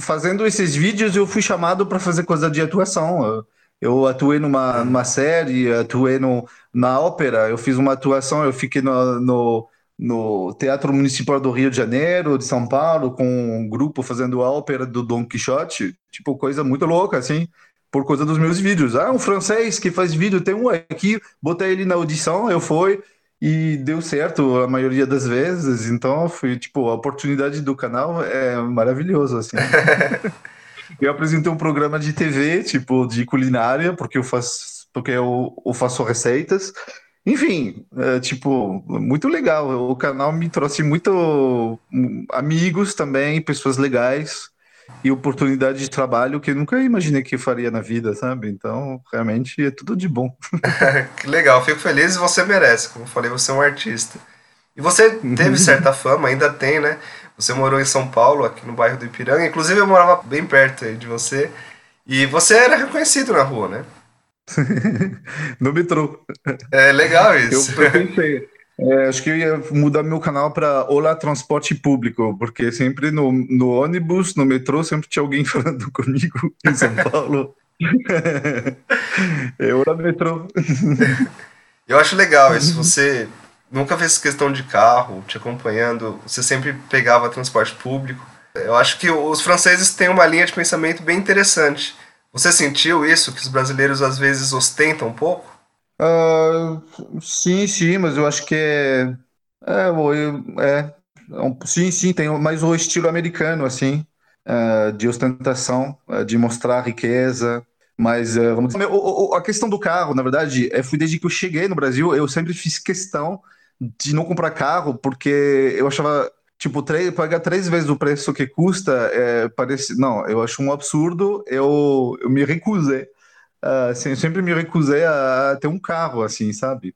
fazendo esses vídeos, eu fui chamado para fazer coisa de atuação. Eu, eu atuei numa, numa série, atuei no, na ópera, eu fiz uma atuação, eu fiquei no, no no Teatro Municipal do Rio de Janeiro, de São Paulo, com um grupo fazendo a ópera do Don Quixote, tipo, coisa muito louca, assim, por causa dos meus vídeos. Ah, um francês que faz vídeo, tem um aqui, botei ele na audição, eu fui, e deu certo a maioria das vezes, então foi, tipo, a oportunidade do canal é maravilhoso, assim. eu apresentei um programa de TV, tipo, de culinária, porque eu faço, porque eu, eu faço receitas, enfim, é, tipo, muito legal. O canal me trouxe muito hum, amigos também, pessoas legais e oportunidade de trabalho que eu nunca imaginei que faria na vida, sabe? Então, realmente é tudo de bom. que legal, fico feliz e você merece. Como eu falei, você é um artista. E você teve certa fama, ainda tem, né? Você morou em São Paulo, aqui no bairro do Ipiranga. Inclusive, eu morava bem perto de você. E você era reconhecido na rua, né? no metrô. É legal isso. Eu, eu pensei. É, acho que eu ia mudar meu canal para Olá Transporte Público, porque sempre no, no ônibus, no metrô, sempre tinha alguém falando comigo em São Paulo. é Olá Metrô. Eu acho legal isso. Você nunca fez questão de carro, te acompanhando, você sempre pegava transporte público. Eu acho que os franceses têm uma linha de pensamento bem interessante você sentiu isso, que os brasileiros às vezes ostentam um pouco? Uh, sim, sim, mas eu acho que é. É, eu, é, Um- Sim, sim, tem mais o estilo americano, assim, eh, de ostentação, eh, de mostrar riqueza. Mas, eh, vamos dizer, o- o- a questão do carro, na verdade, é, foi desde que eu cheguei no Brasil, eu sempre fiz questão de não comprar carro, porque eu achava, tipo, pagar três vezes o preço que custa, é, parece, não, eu acho um absurdo, eu, eu me recusei. Ah, assim, eu sempre me recusei a ter um carro, assim, sabe?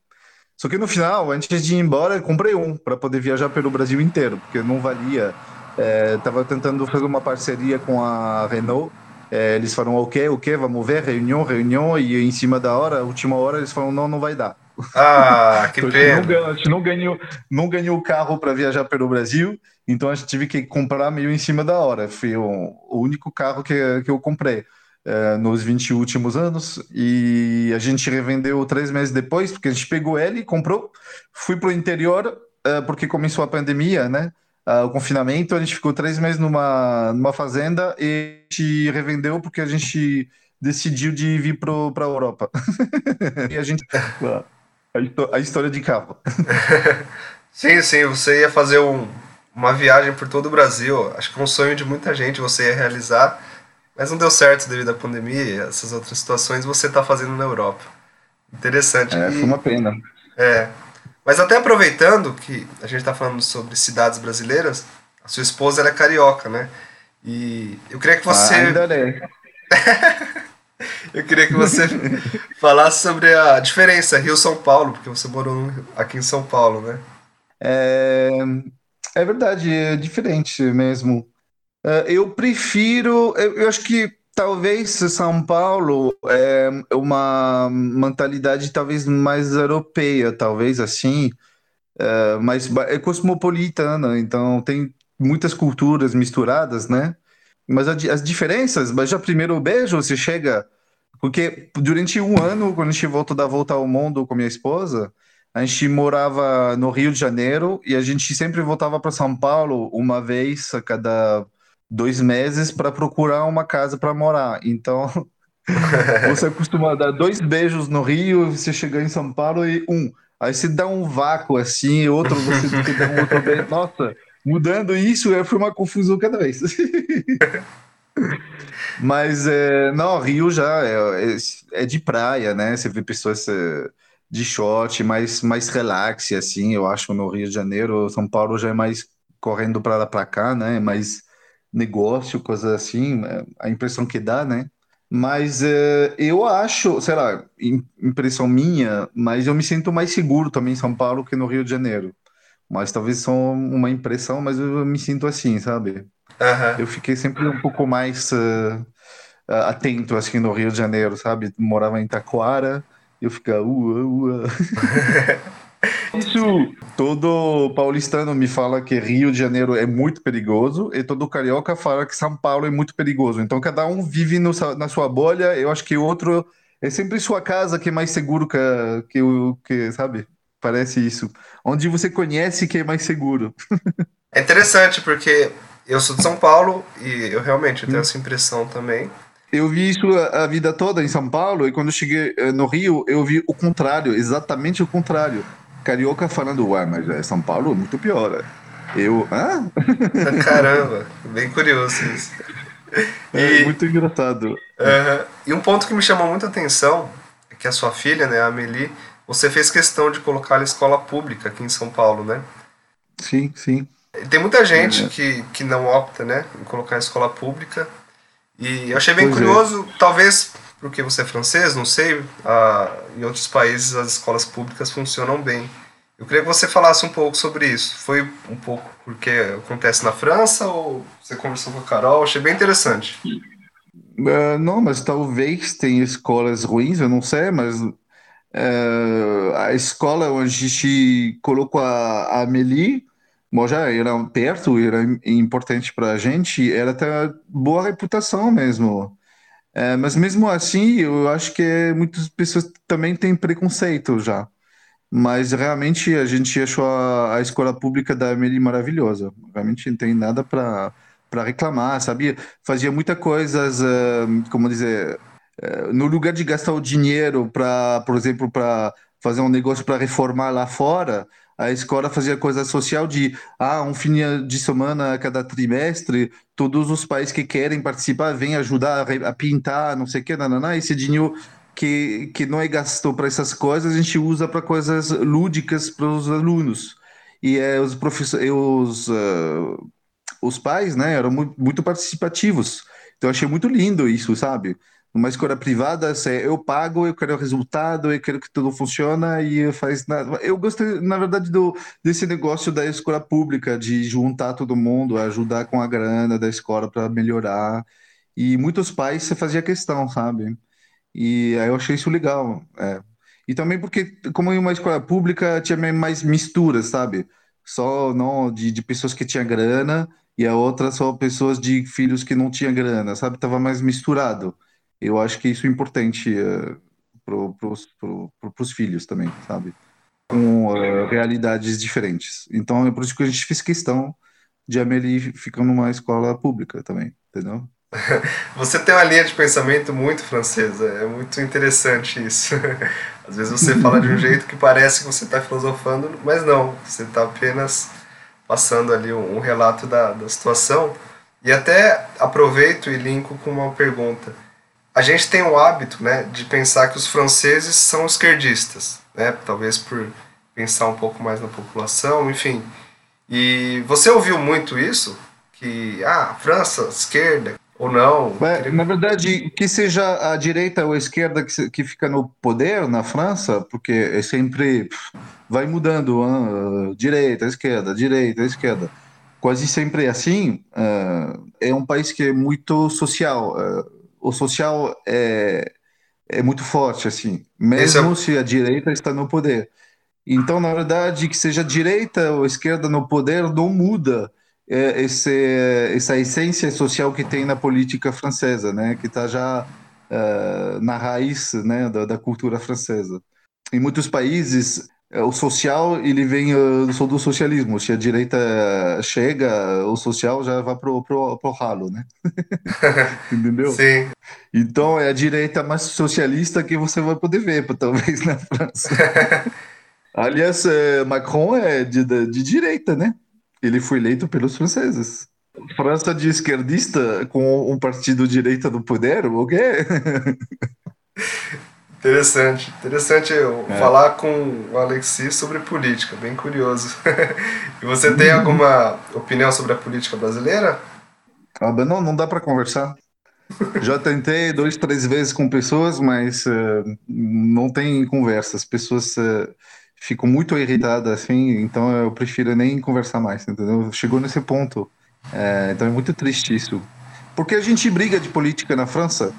Só que no final, antes de ir embora, comprei um para poder viajar pelo Brasil inteiro, porque não valia. É, tava tentando fazer uma parceria com a Renault. É, eles falaram, ok, ok, vamos ver, reunião, reunião, e em cima da hora, última hora, eles falaram, não, não vai dar. Ah, que Então, a gente não pena. a gente não ganhou, não ganhou o carro para viajar pelo Brasil, então a gente tive que comprar meio em cima da hora. Foi o, o único carro que, que eu comprei eh, nos 20 últimos anos e a gente revendeu três meses depois, porque a gente pegou ele, comprou, fui pro interior, eh, porque começou a pandemia, né? Ah, o confinamento, a gente ficou três meses numa, numa fazenda e a gente revendeu porque a gente decidiu de vir para a Europa. E a gente. A, histó- a história de carro. Sim, sim, você ia fazer um- uma viagem por todo o Brasil. Acho que é um sonho de muita gente você ia realizar, mas não deu certo devido à pandemia e essas outras situações você está fazendo na Europa. Interessante. É, E- foi uma pena. É. Mas até aproveitando que a gente está falando sobre cidades brasileiras, a sua esposa é carioca, né? E eu queria que você, Ah, ainda é. eu queria que você falasse sobre a diferença Rio-São Paulo, porque você morou aqui em São Paulo, né? É, é verdade, é diferente mesmo. É, eu prefiro, eu, acho que talvez São Paulo é uma mentalidade talvez mais europeia, talvez assim, é, mas é cosmopolitana, então tem muitas culturas misturadas, né? Mas as diferenças, mas já primeiro beijo, você chega, porque durante um ano, quando a gente voltou da volta ao mundo com minha esposa, a gente morava no Rio de Janeiro e a gente sempre voltava para São Paulo uma vez a cada dois meses para procurar uma casa para morar. Então, você costuma dar dois beijos no Rio, você chega em São Paulo e um. Aí você dá um vácuo assim, outro você dar um outro beijo. Nossa, mudando isso, foi uma confusão cada vez. Mas é, não, Rio já é, é, é de praia, né? Você vê pessoas é, de short, mais, mais relaxe, assim, eu acho, no Rio de Janeiro. São Paulo já é mais correndo para lá para cá, né? Mais negócio, coisa assim, é a impressão que dá, né? Mas é, eu acho, sei lá, im- impressão minha, mas eu me sinto mais seguro também em São Paulo que no Rio de Janeiro. Mas talvez só uma impressão, mas eu me sinto assim, sabe? Aham. Eu fiquei sempre um pouco mais ah, atento assim no Rio de Janeiro, sabe? Morava em Taquara, eu ficava ua, ua. Isso, todo paulistano me fala que Rio de Janeiro é muito perigoso e todo carioca fala que São Paulo é muito perigoso. Então cada um vive no na sua bolha. Eu acho que o outro é sempre sua casa que é mais seguro que, que o que, sabe? Parece isso. Onde você conhece que é mais seguro. É interessante porque eu sou de São Paulo e eu realmente tenho essa impressão também. Eu vi isso a, a vida toda em São Paulo e quando eu cheguei eh, no Rio, eu vi o contrário, exatamente o contrário. Carioca falando, ué, mas eh, São Paulo é muito pior. Eu, hã? Caramba, bem curioso isso. É E, muito engraçado. aham. e um ponto que me chamou muita atenção é que a sua filha, né, a Amelie, você fez questão de colocar em escola pública aqui em São Paulo, né? Sim, sim. Tem muita gente É. que, que não opta, né, em colocar em escola pública. E eu achei bem Pois é. curioso, talvez porque você é francês, não sei, ah, em outros países as escolas públicas funcionam bem. Eu queria que você falasse um pouco sobre isso. Foi um pouco porque acontece na França ou você conversou com a Carol? Achei bem interessante. Eh, não, mas talvez tenha escolas ruins, eu não sei, mas a escola onde a gente colocou a, a Amélie, bom, já era perto, era im- importante para a gente, era até boa reputação mesmo. É, mas mesmo assim, eu acho que muitas pessoas também têm preconceito já. Mas realmente a gente achou a, a escola pública da Amélie maravilhosa. Realmente não tem nada para reclamar, sabia? Fazia muitas coisas, eh, como dizer, eh, no lugar de gastar o dinheiro para, por exemplo, para fazer um negócio para reformar lá fora, a escola fazia coisa social de ah, um fim de semana a cada trimestre, todos os pais que querem participar vêm ajudar a, pintar, não sei o que, nananá, esse dinheiro que, que não é gasto para essas coisas, a gente usa para coisas lúdicas para os alunos. E é, os professores, os, ah, os pais, né, eram muito, muito participativos. Então, achei muito lindo isso, sabe? Numa escola privada, se eu pago, eu quero resultado, eu quero que tudo funcione e faz nada. Eu gostei, na verdade, do, desse negócio da escola pública, de juntar todo mundo, ajudar com a grana da escola para melhorar. E muitos pais você fazia questão, sabe? E aí eu achei isso legal. é. E também porque, como em uma escola pública, tinha mais misturas, sabe? Só não de, de pessoas que tinham grana e a outra só pessoas de filhos que não tinham grana, sabe? Tava mais misturado. Eu acho que isso é importante uh, pro, pros filhos também, sabe? Com uh, realidades diferentes. Então é por isso que a gente fez questão de Amélie ficar numa escola pública também, entendeu? Você tem uma linha de pensamento muito francesa, é muito interessante isso. Às vezes você fala de um jeito que parece que você está filosofando, mas não, você está apenas passando ali um relato da, da situação. E até aproveito e linko com uma pergunta. A gente tem o hábito né, de pensar que os franceses são esquerdistas, né, talvez por pensar um pouco mais na população, enfim. E você ouviu muito isso? Que, ah, França, esquerda, ou não? É, na verdade, que seja a direita ou a esquerda que, que fica no poder na França, porque é sempre vai mudando, ah, direita, esquerda, direita, esquerda. Quase sempre é assim. ah, é um país que é muito social. O social é, é muito forte, assim, é mesmo o- se a direita está no poder. Então, na verdade, que seja direita ou esquerda no poder não muda é, esse, essa essência social que tem na política francesa, né? Que está já eh, na raiz, né, da, da cultura francesa. Em muitos países, o social ele vem eh, só do socialismo. Se a direita chega, o social já vai pro, pro, pro ralo, né? Entendeu? Sim, Então é a direita mais socialista que você vai poder ver, talvez, na França. Aliás, eh, Macron é de, de, direita, né? Ele foi eleito pelos franceses. França de esquerdista com um partido direita no poder, o quê? Interessante. Interessante eu É. falar com o Alexis sobre política, bem curioso. e você tem alguma opinião sobre a política brasileira? Não, não dá para conversar. Já tentei dois, três vezes com pessoas, mas eh, não tem conversa. As pessoas eh, ficam muito irritadas assim, então eu prefiro nem conversar mais, entendeu? Chegou nesse ponto. Eh, então é muito triste isso. Porque a gente briga de política na França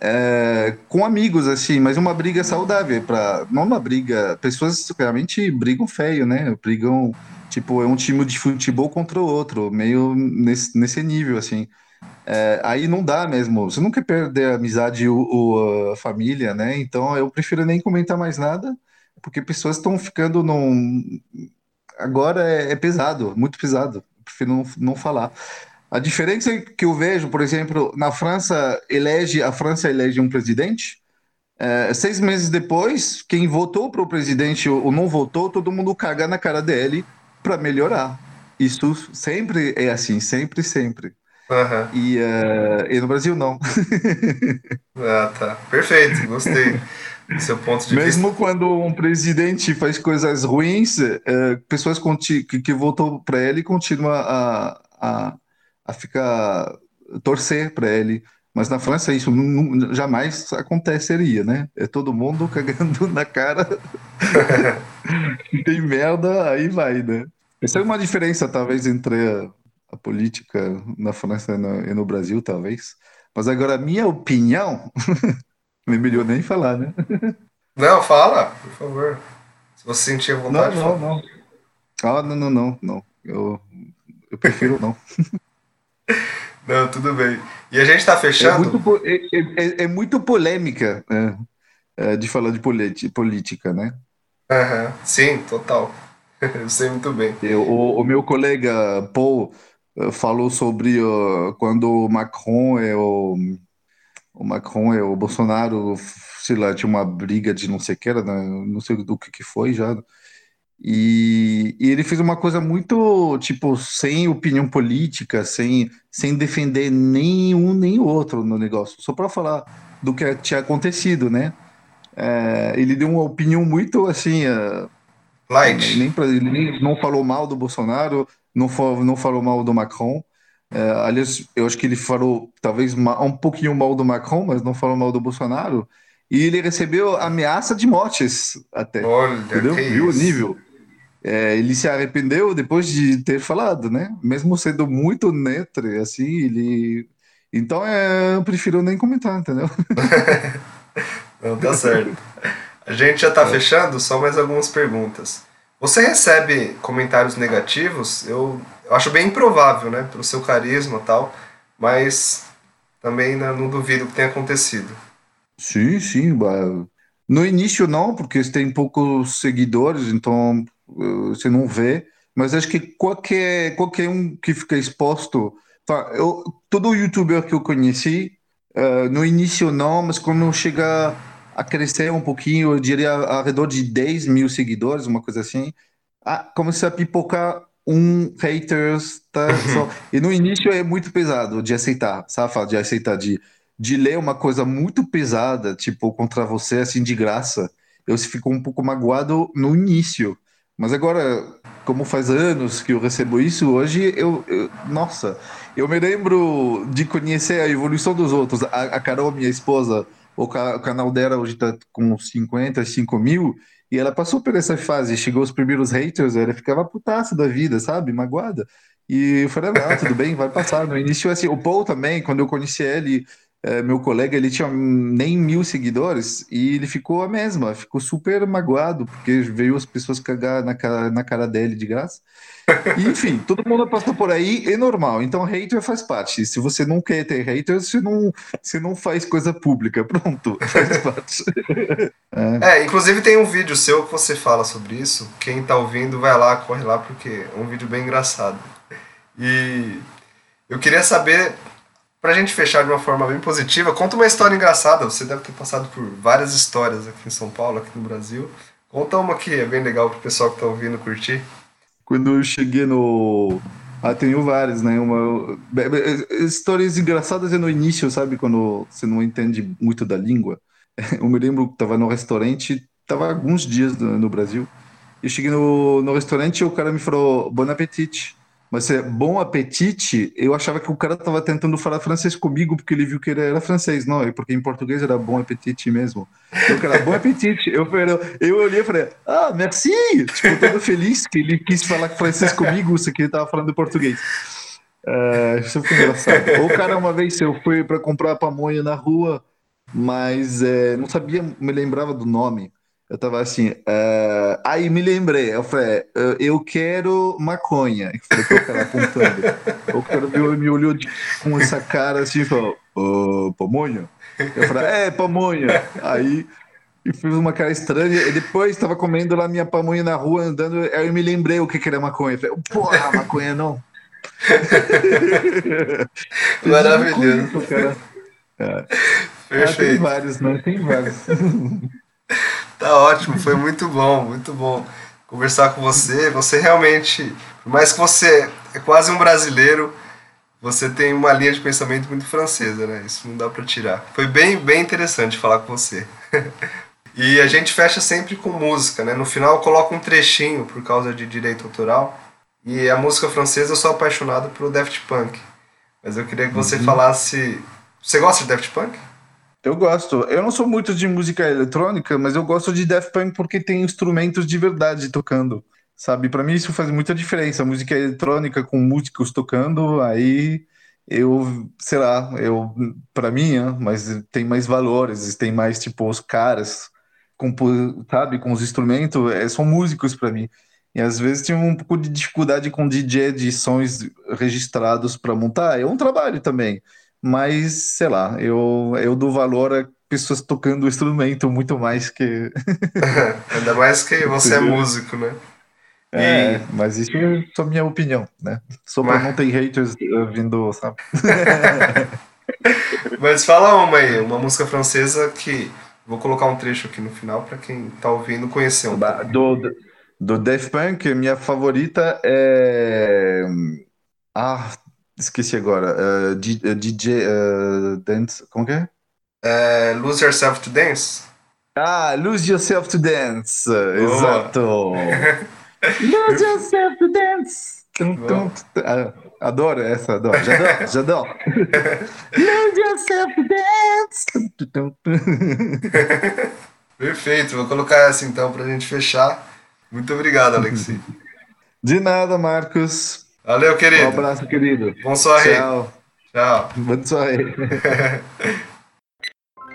eh, com amigos, assim, mas uma briga saudável, pra, não uma briga. Pessoas realmente brigam feio, né? Brigam, tipo, é um time de futebol contra o outro, meio nesse, nesse nível, assim. É, aí não dá mesmo. Você quer perder a amizade ou, a família, né? Então eu prefiro nem comentar mais nada, porque pessoas estão ficando num. Agora é, é pesado, muito pesado. Prefiro não, não falar. A diferença que eu vejo, por exemplo, na França elege, a França elege um presidente. é, seis meses depois, quem votou para o presidente ou não votou, todo mundo caga na cara dele para melhorar. Isso sempre é assim, sempre, sempre. Aham. E, eh, e no Brasil não. Ah, tá. Perfeito, gostei do seu ponto de vista. Mesmo quando um presidente faz coisas ruins, eh, pessoas que, que votou para ele continuam a, a, a ficar torcer para ele. Mas na França isso jamais aconteceria, né? É todo mundo cagando na cara. Tem merda, aí vai, né? Essa é uma diferença, talvez, entre a, a política na França e no, e no Brasil, talvez. Mas agora, a minha opinião, é melhor nem falar, né? Não, fala, por favor. Se você sentir Não, vontade, não, fala. não. Ah, não, não, não, não. Eu, eu prefiro não. Não, tudo bem. E a gente tá É fechando? muito, po- é, é- é- é muito polêmica é, é, de falar de política, né? Aham, Sim, total. Eu sei muito bem. Eu- o, o meu colega Paul eh, falou sobre eh, quando o Macron e o, o Macron e o Bolsonaro, sei lá, tinha uma briga de não sei o que era, né? não sei do que que foi já. E, e ele fez uma coisa muito, tipo, sem opinião política, sem, sem defender nem um nem outro no negócio, só para falar do que tinha acontecido, né? É, ele deu uma opinião muito assim. é, Light. nem pra, ele nem- não falou mal do Bolsonaro, não, fa- não falou mal do Macron. É, aliás, eu acho que ele falou talvez um pouquinho mal do Macron, mas não falou mal do Bolsonaro. E ele recebeu ameaça de mortes até. Olha, Entendeu? Viu o nível? É, ele se arrependeu depois de ter falado, né? Mesmo sendo muito neutro, assim, ele. Então, é, eu prefiro nem comentar, entendeu? Não, tá certo. A gente já tá fechando, só mais algumas perguntas. Você recebe comentários negativos? Eu, eu acho bem improvável, né? Pelo seu carisma e tal, mas também né, não duvido que tenha acontecido. Sim, sim. No início não, porque tem poucos seguidores, então você não vê. Mas acho que qualquer, qualquer um que fica exposto. tá, eu, todo youtuber que eu conheci, eh, no início não, mas quando chega a crescer um pouquinho, eu diria ao redor de 10 mil seguidores, uma coisa assim, ah, começa a pipocar um haters, tá? Só- E no início é muito pesado de aceitar, sabe? De aceitar, de de ler uma coisa muito pesada, tipo, contra você, assim, de graça, eu fico um pouco magoado no início. Mas agora, como faz anos que eu recebo isso, hoje eu, eu- nossa, eu me lembro de conhecer a evolução dos outros. A, a Carol, minha esposa, o, ca- o canal dela hoje tá com 55 mil, e ela passou por essa fase, chegou os primeiros haters, ela ficava putaça da vida, sabe? Magoada. E eu falei, não, tudo bem, vai passar. No início, assim, o Paul também, quando eu conheci ele, é, meu colega, ele tinha nem mil seguidores e ele ficou a mesma, ficou super magoado, porque veio as pessoas cagar na cara, na cara dele de graça. E, enfim, todo mundo passou por aí, é normal. Então, hater faz parte. Se você não quer ter haters, você não, você não faz coisa pública. Pronto, faz parte. É, inclusive tem um vídeo seu que você fala sobre isso. Quem tá ouvindo, vai lá, corre lá, porque é um vídeo bem engraçado. E eu queria saber, pra gente fechar de uma forma bem positiva, conta uma história engraçada. Você deve ter passado por várias histórias aqui em São Paulo, aqui no Brasil. Conta uma que é bem legal pro pessoal que tá ouvindo curtir. Quando eu cheguei no. Ah, tenho várias, né? Uma... Histórias engraçadas é no início, sabe? Quando você não entende muito da língua. Eu me lembro que estava no restaurante, estava alguns dias no, Brasil. Eu cheguei no, no restaurante e o cara me falou Bon apetite. Mas é bom apetite, eu achava que o cara estava tentando falar francês comigo porque ele viu que ele era francês, não, é porque em português era bom apetite mesmo. Então, cara, bom apetite. Eu, eu olhei e falei, ah, merci! Tipo, todo feliz que ele quis falar francês comigo, isso que ele estava falando português. É, isso foi engraçado. O cara, uma vez, eu fui para comprar pamonha na rua, mas é, não sabia, me lembrava do nome. Eu tava assim, é, aí me lembrei, eu falei, é, eu quero maconha. Eu falei, o cara apontando. O cara me, me olhou com essa cara assim e falou, "Ô, pamonha? Eu falei, é, pamonha. Aí e fiz uma cara estranha, e depois estava comendo lá minha pamonha na rua, andando, aí eu me lembrei o que que era maconha. Eu falei, porra, maconha não. Maravilhoso. Isso, cara. Ah, tem Perfeito. vários, né? Tem vários. Tá ótimo, foi muito bom, muito bom conversar com você. Você realmente, por mais que você é quase um brasileiro, você tem uma linha de pensamento muito francesa, né? Isso não dá pra tirar. Foi bem, bem interessante falar com você. e a gente fecha sempre com música, né? No final eu coloco um trechinho por causa de direito autoral. E a música francesa eu sou apaixonado pelo Daft Punk. Mas eu queria que você falasse. Você gosta de Daft Punk? Eu gosto. Eu não sou muito de música eletrônica, mas eu gosto de Daft Punk porque tem instrumentos de verdade tocando. Sabe? Pra mim isso faz muita diferença. Música eletrônica com músicos tocando, aí eu, sei lá, eu para mim, né, mas tem mais valores, tem mais tipo os caras, compo- sabe, com os instrumentos, é, são músicos pra mim. E às vezes tinha um pouco de dificuldade com DJ de sons registrados para montar. É um trabalho também. Mas, sei lá, eu, eu dou valor a pessoas tocando o instrumento muito mais que. Ainda mais que você é músico, né? É, mas isso é só minha opinião, né? Só para Mas- não ter haters vindo, sabe? Mas fala uma aí, uma música francesa que. Vou colocar um trecho aqui no final pra quem tá ouvindo conhecer um pouco. Do, do Daft Punk, minha favorita é. Ah, esqueci agora. Uh, uh, DJ uh, Dance. Como que é? É, Lose Yourself to Dance? Ah, Lose Yourself to Dance. Exato. Lose Yourself to Dance. Tum, tum, tum. Ah, Adoro essa, adoro. Já adoro, já adoro. Lose Yourself to Dance. Perfeito, vou colocar essa então pra gente fechar. Muito obrigado, Alexi. De nada, Marcos. Valeu, Um querido. abraço, querido. Bom soirée. Tchau. Tchau. Bonne soirée.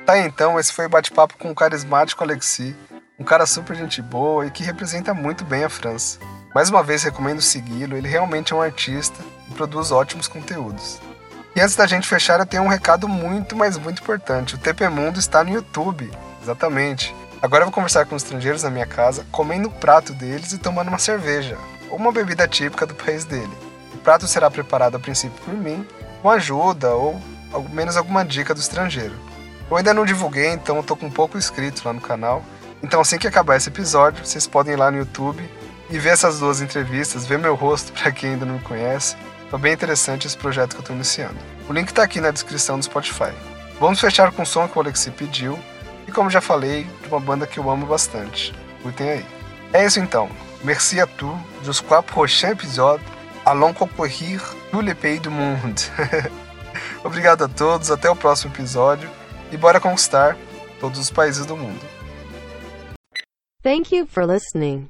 Tá então, esse foi o bate-papo com o carismático Alexi, um cara super gente boa e que representa muito bem a França. Mais uma vez recomendo segui-lo, ele realmente é um artista e produz ótimos conteúdos. E antes da gente fechar, eu tenho um recado muito, mas muito importante. O TP Mundo está no YouTube. Exatamente. Agora eu vou conversar com estrangeiros na minha casa, comendo o prato deles e tomando uma cerveja, uma bebida típica do país dele. O prato será preparado a princípio por mim, com ajuda ou ao menos alguma dica do estrangeiro. Eu ainda não divulguei, então eu tô com pouco inscrito lá no canal. Então assim que acabar esse episódio, vocês podem ir lá no YouTube e ver essas duas entrevistas, ver meu rosto para quem ainda não me conhece. Tá bem interessante esse projeto que eu tô iniciando. O link tá aqui na descrição do Spotify. Vamos fechar com o som que o Alexi pediu e como já falei, de uma banda que eu amo bastante. Curtem aí. É isso então. Merci à tous. Jusqu'au prochain épisode. Allons concourir tous les pays du monde. Obrigado a todos, até o próximo episódio e bora conquistar todos os países do mundo. Thank you for listening.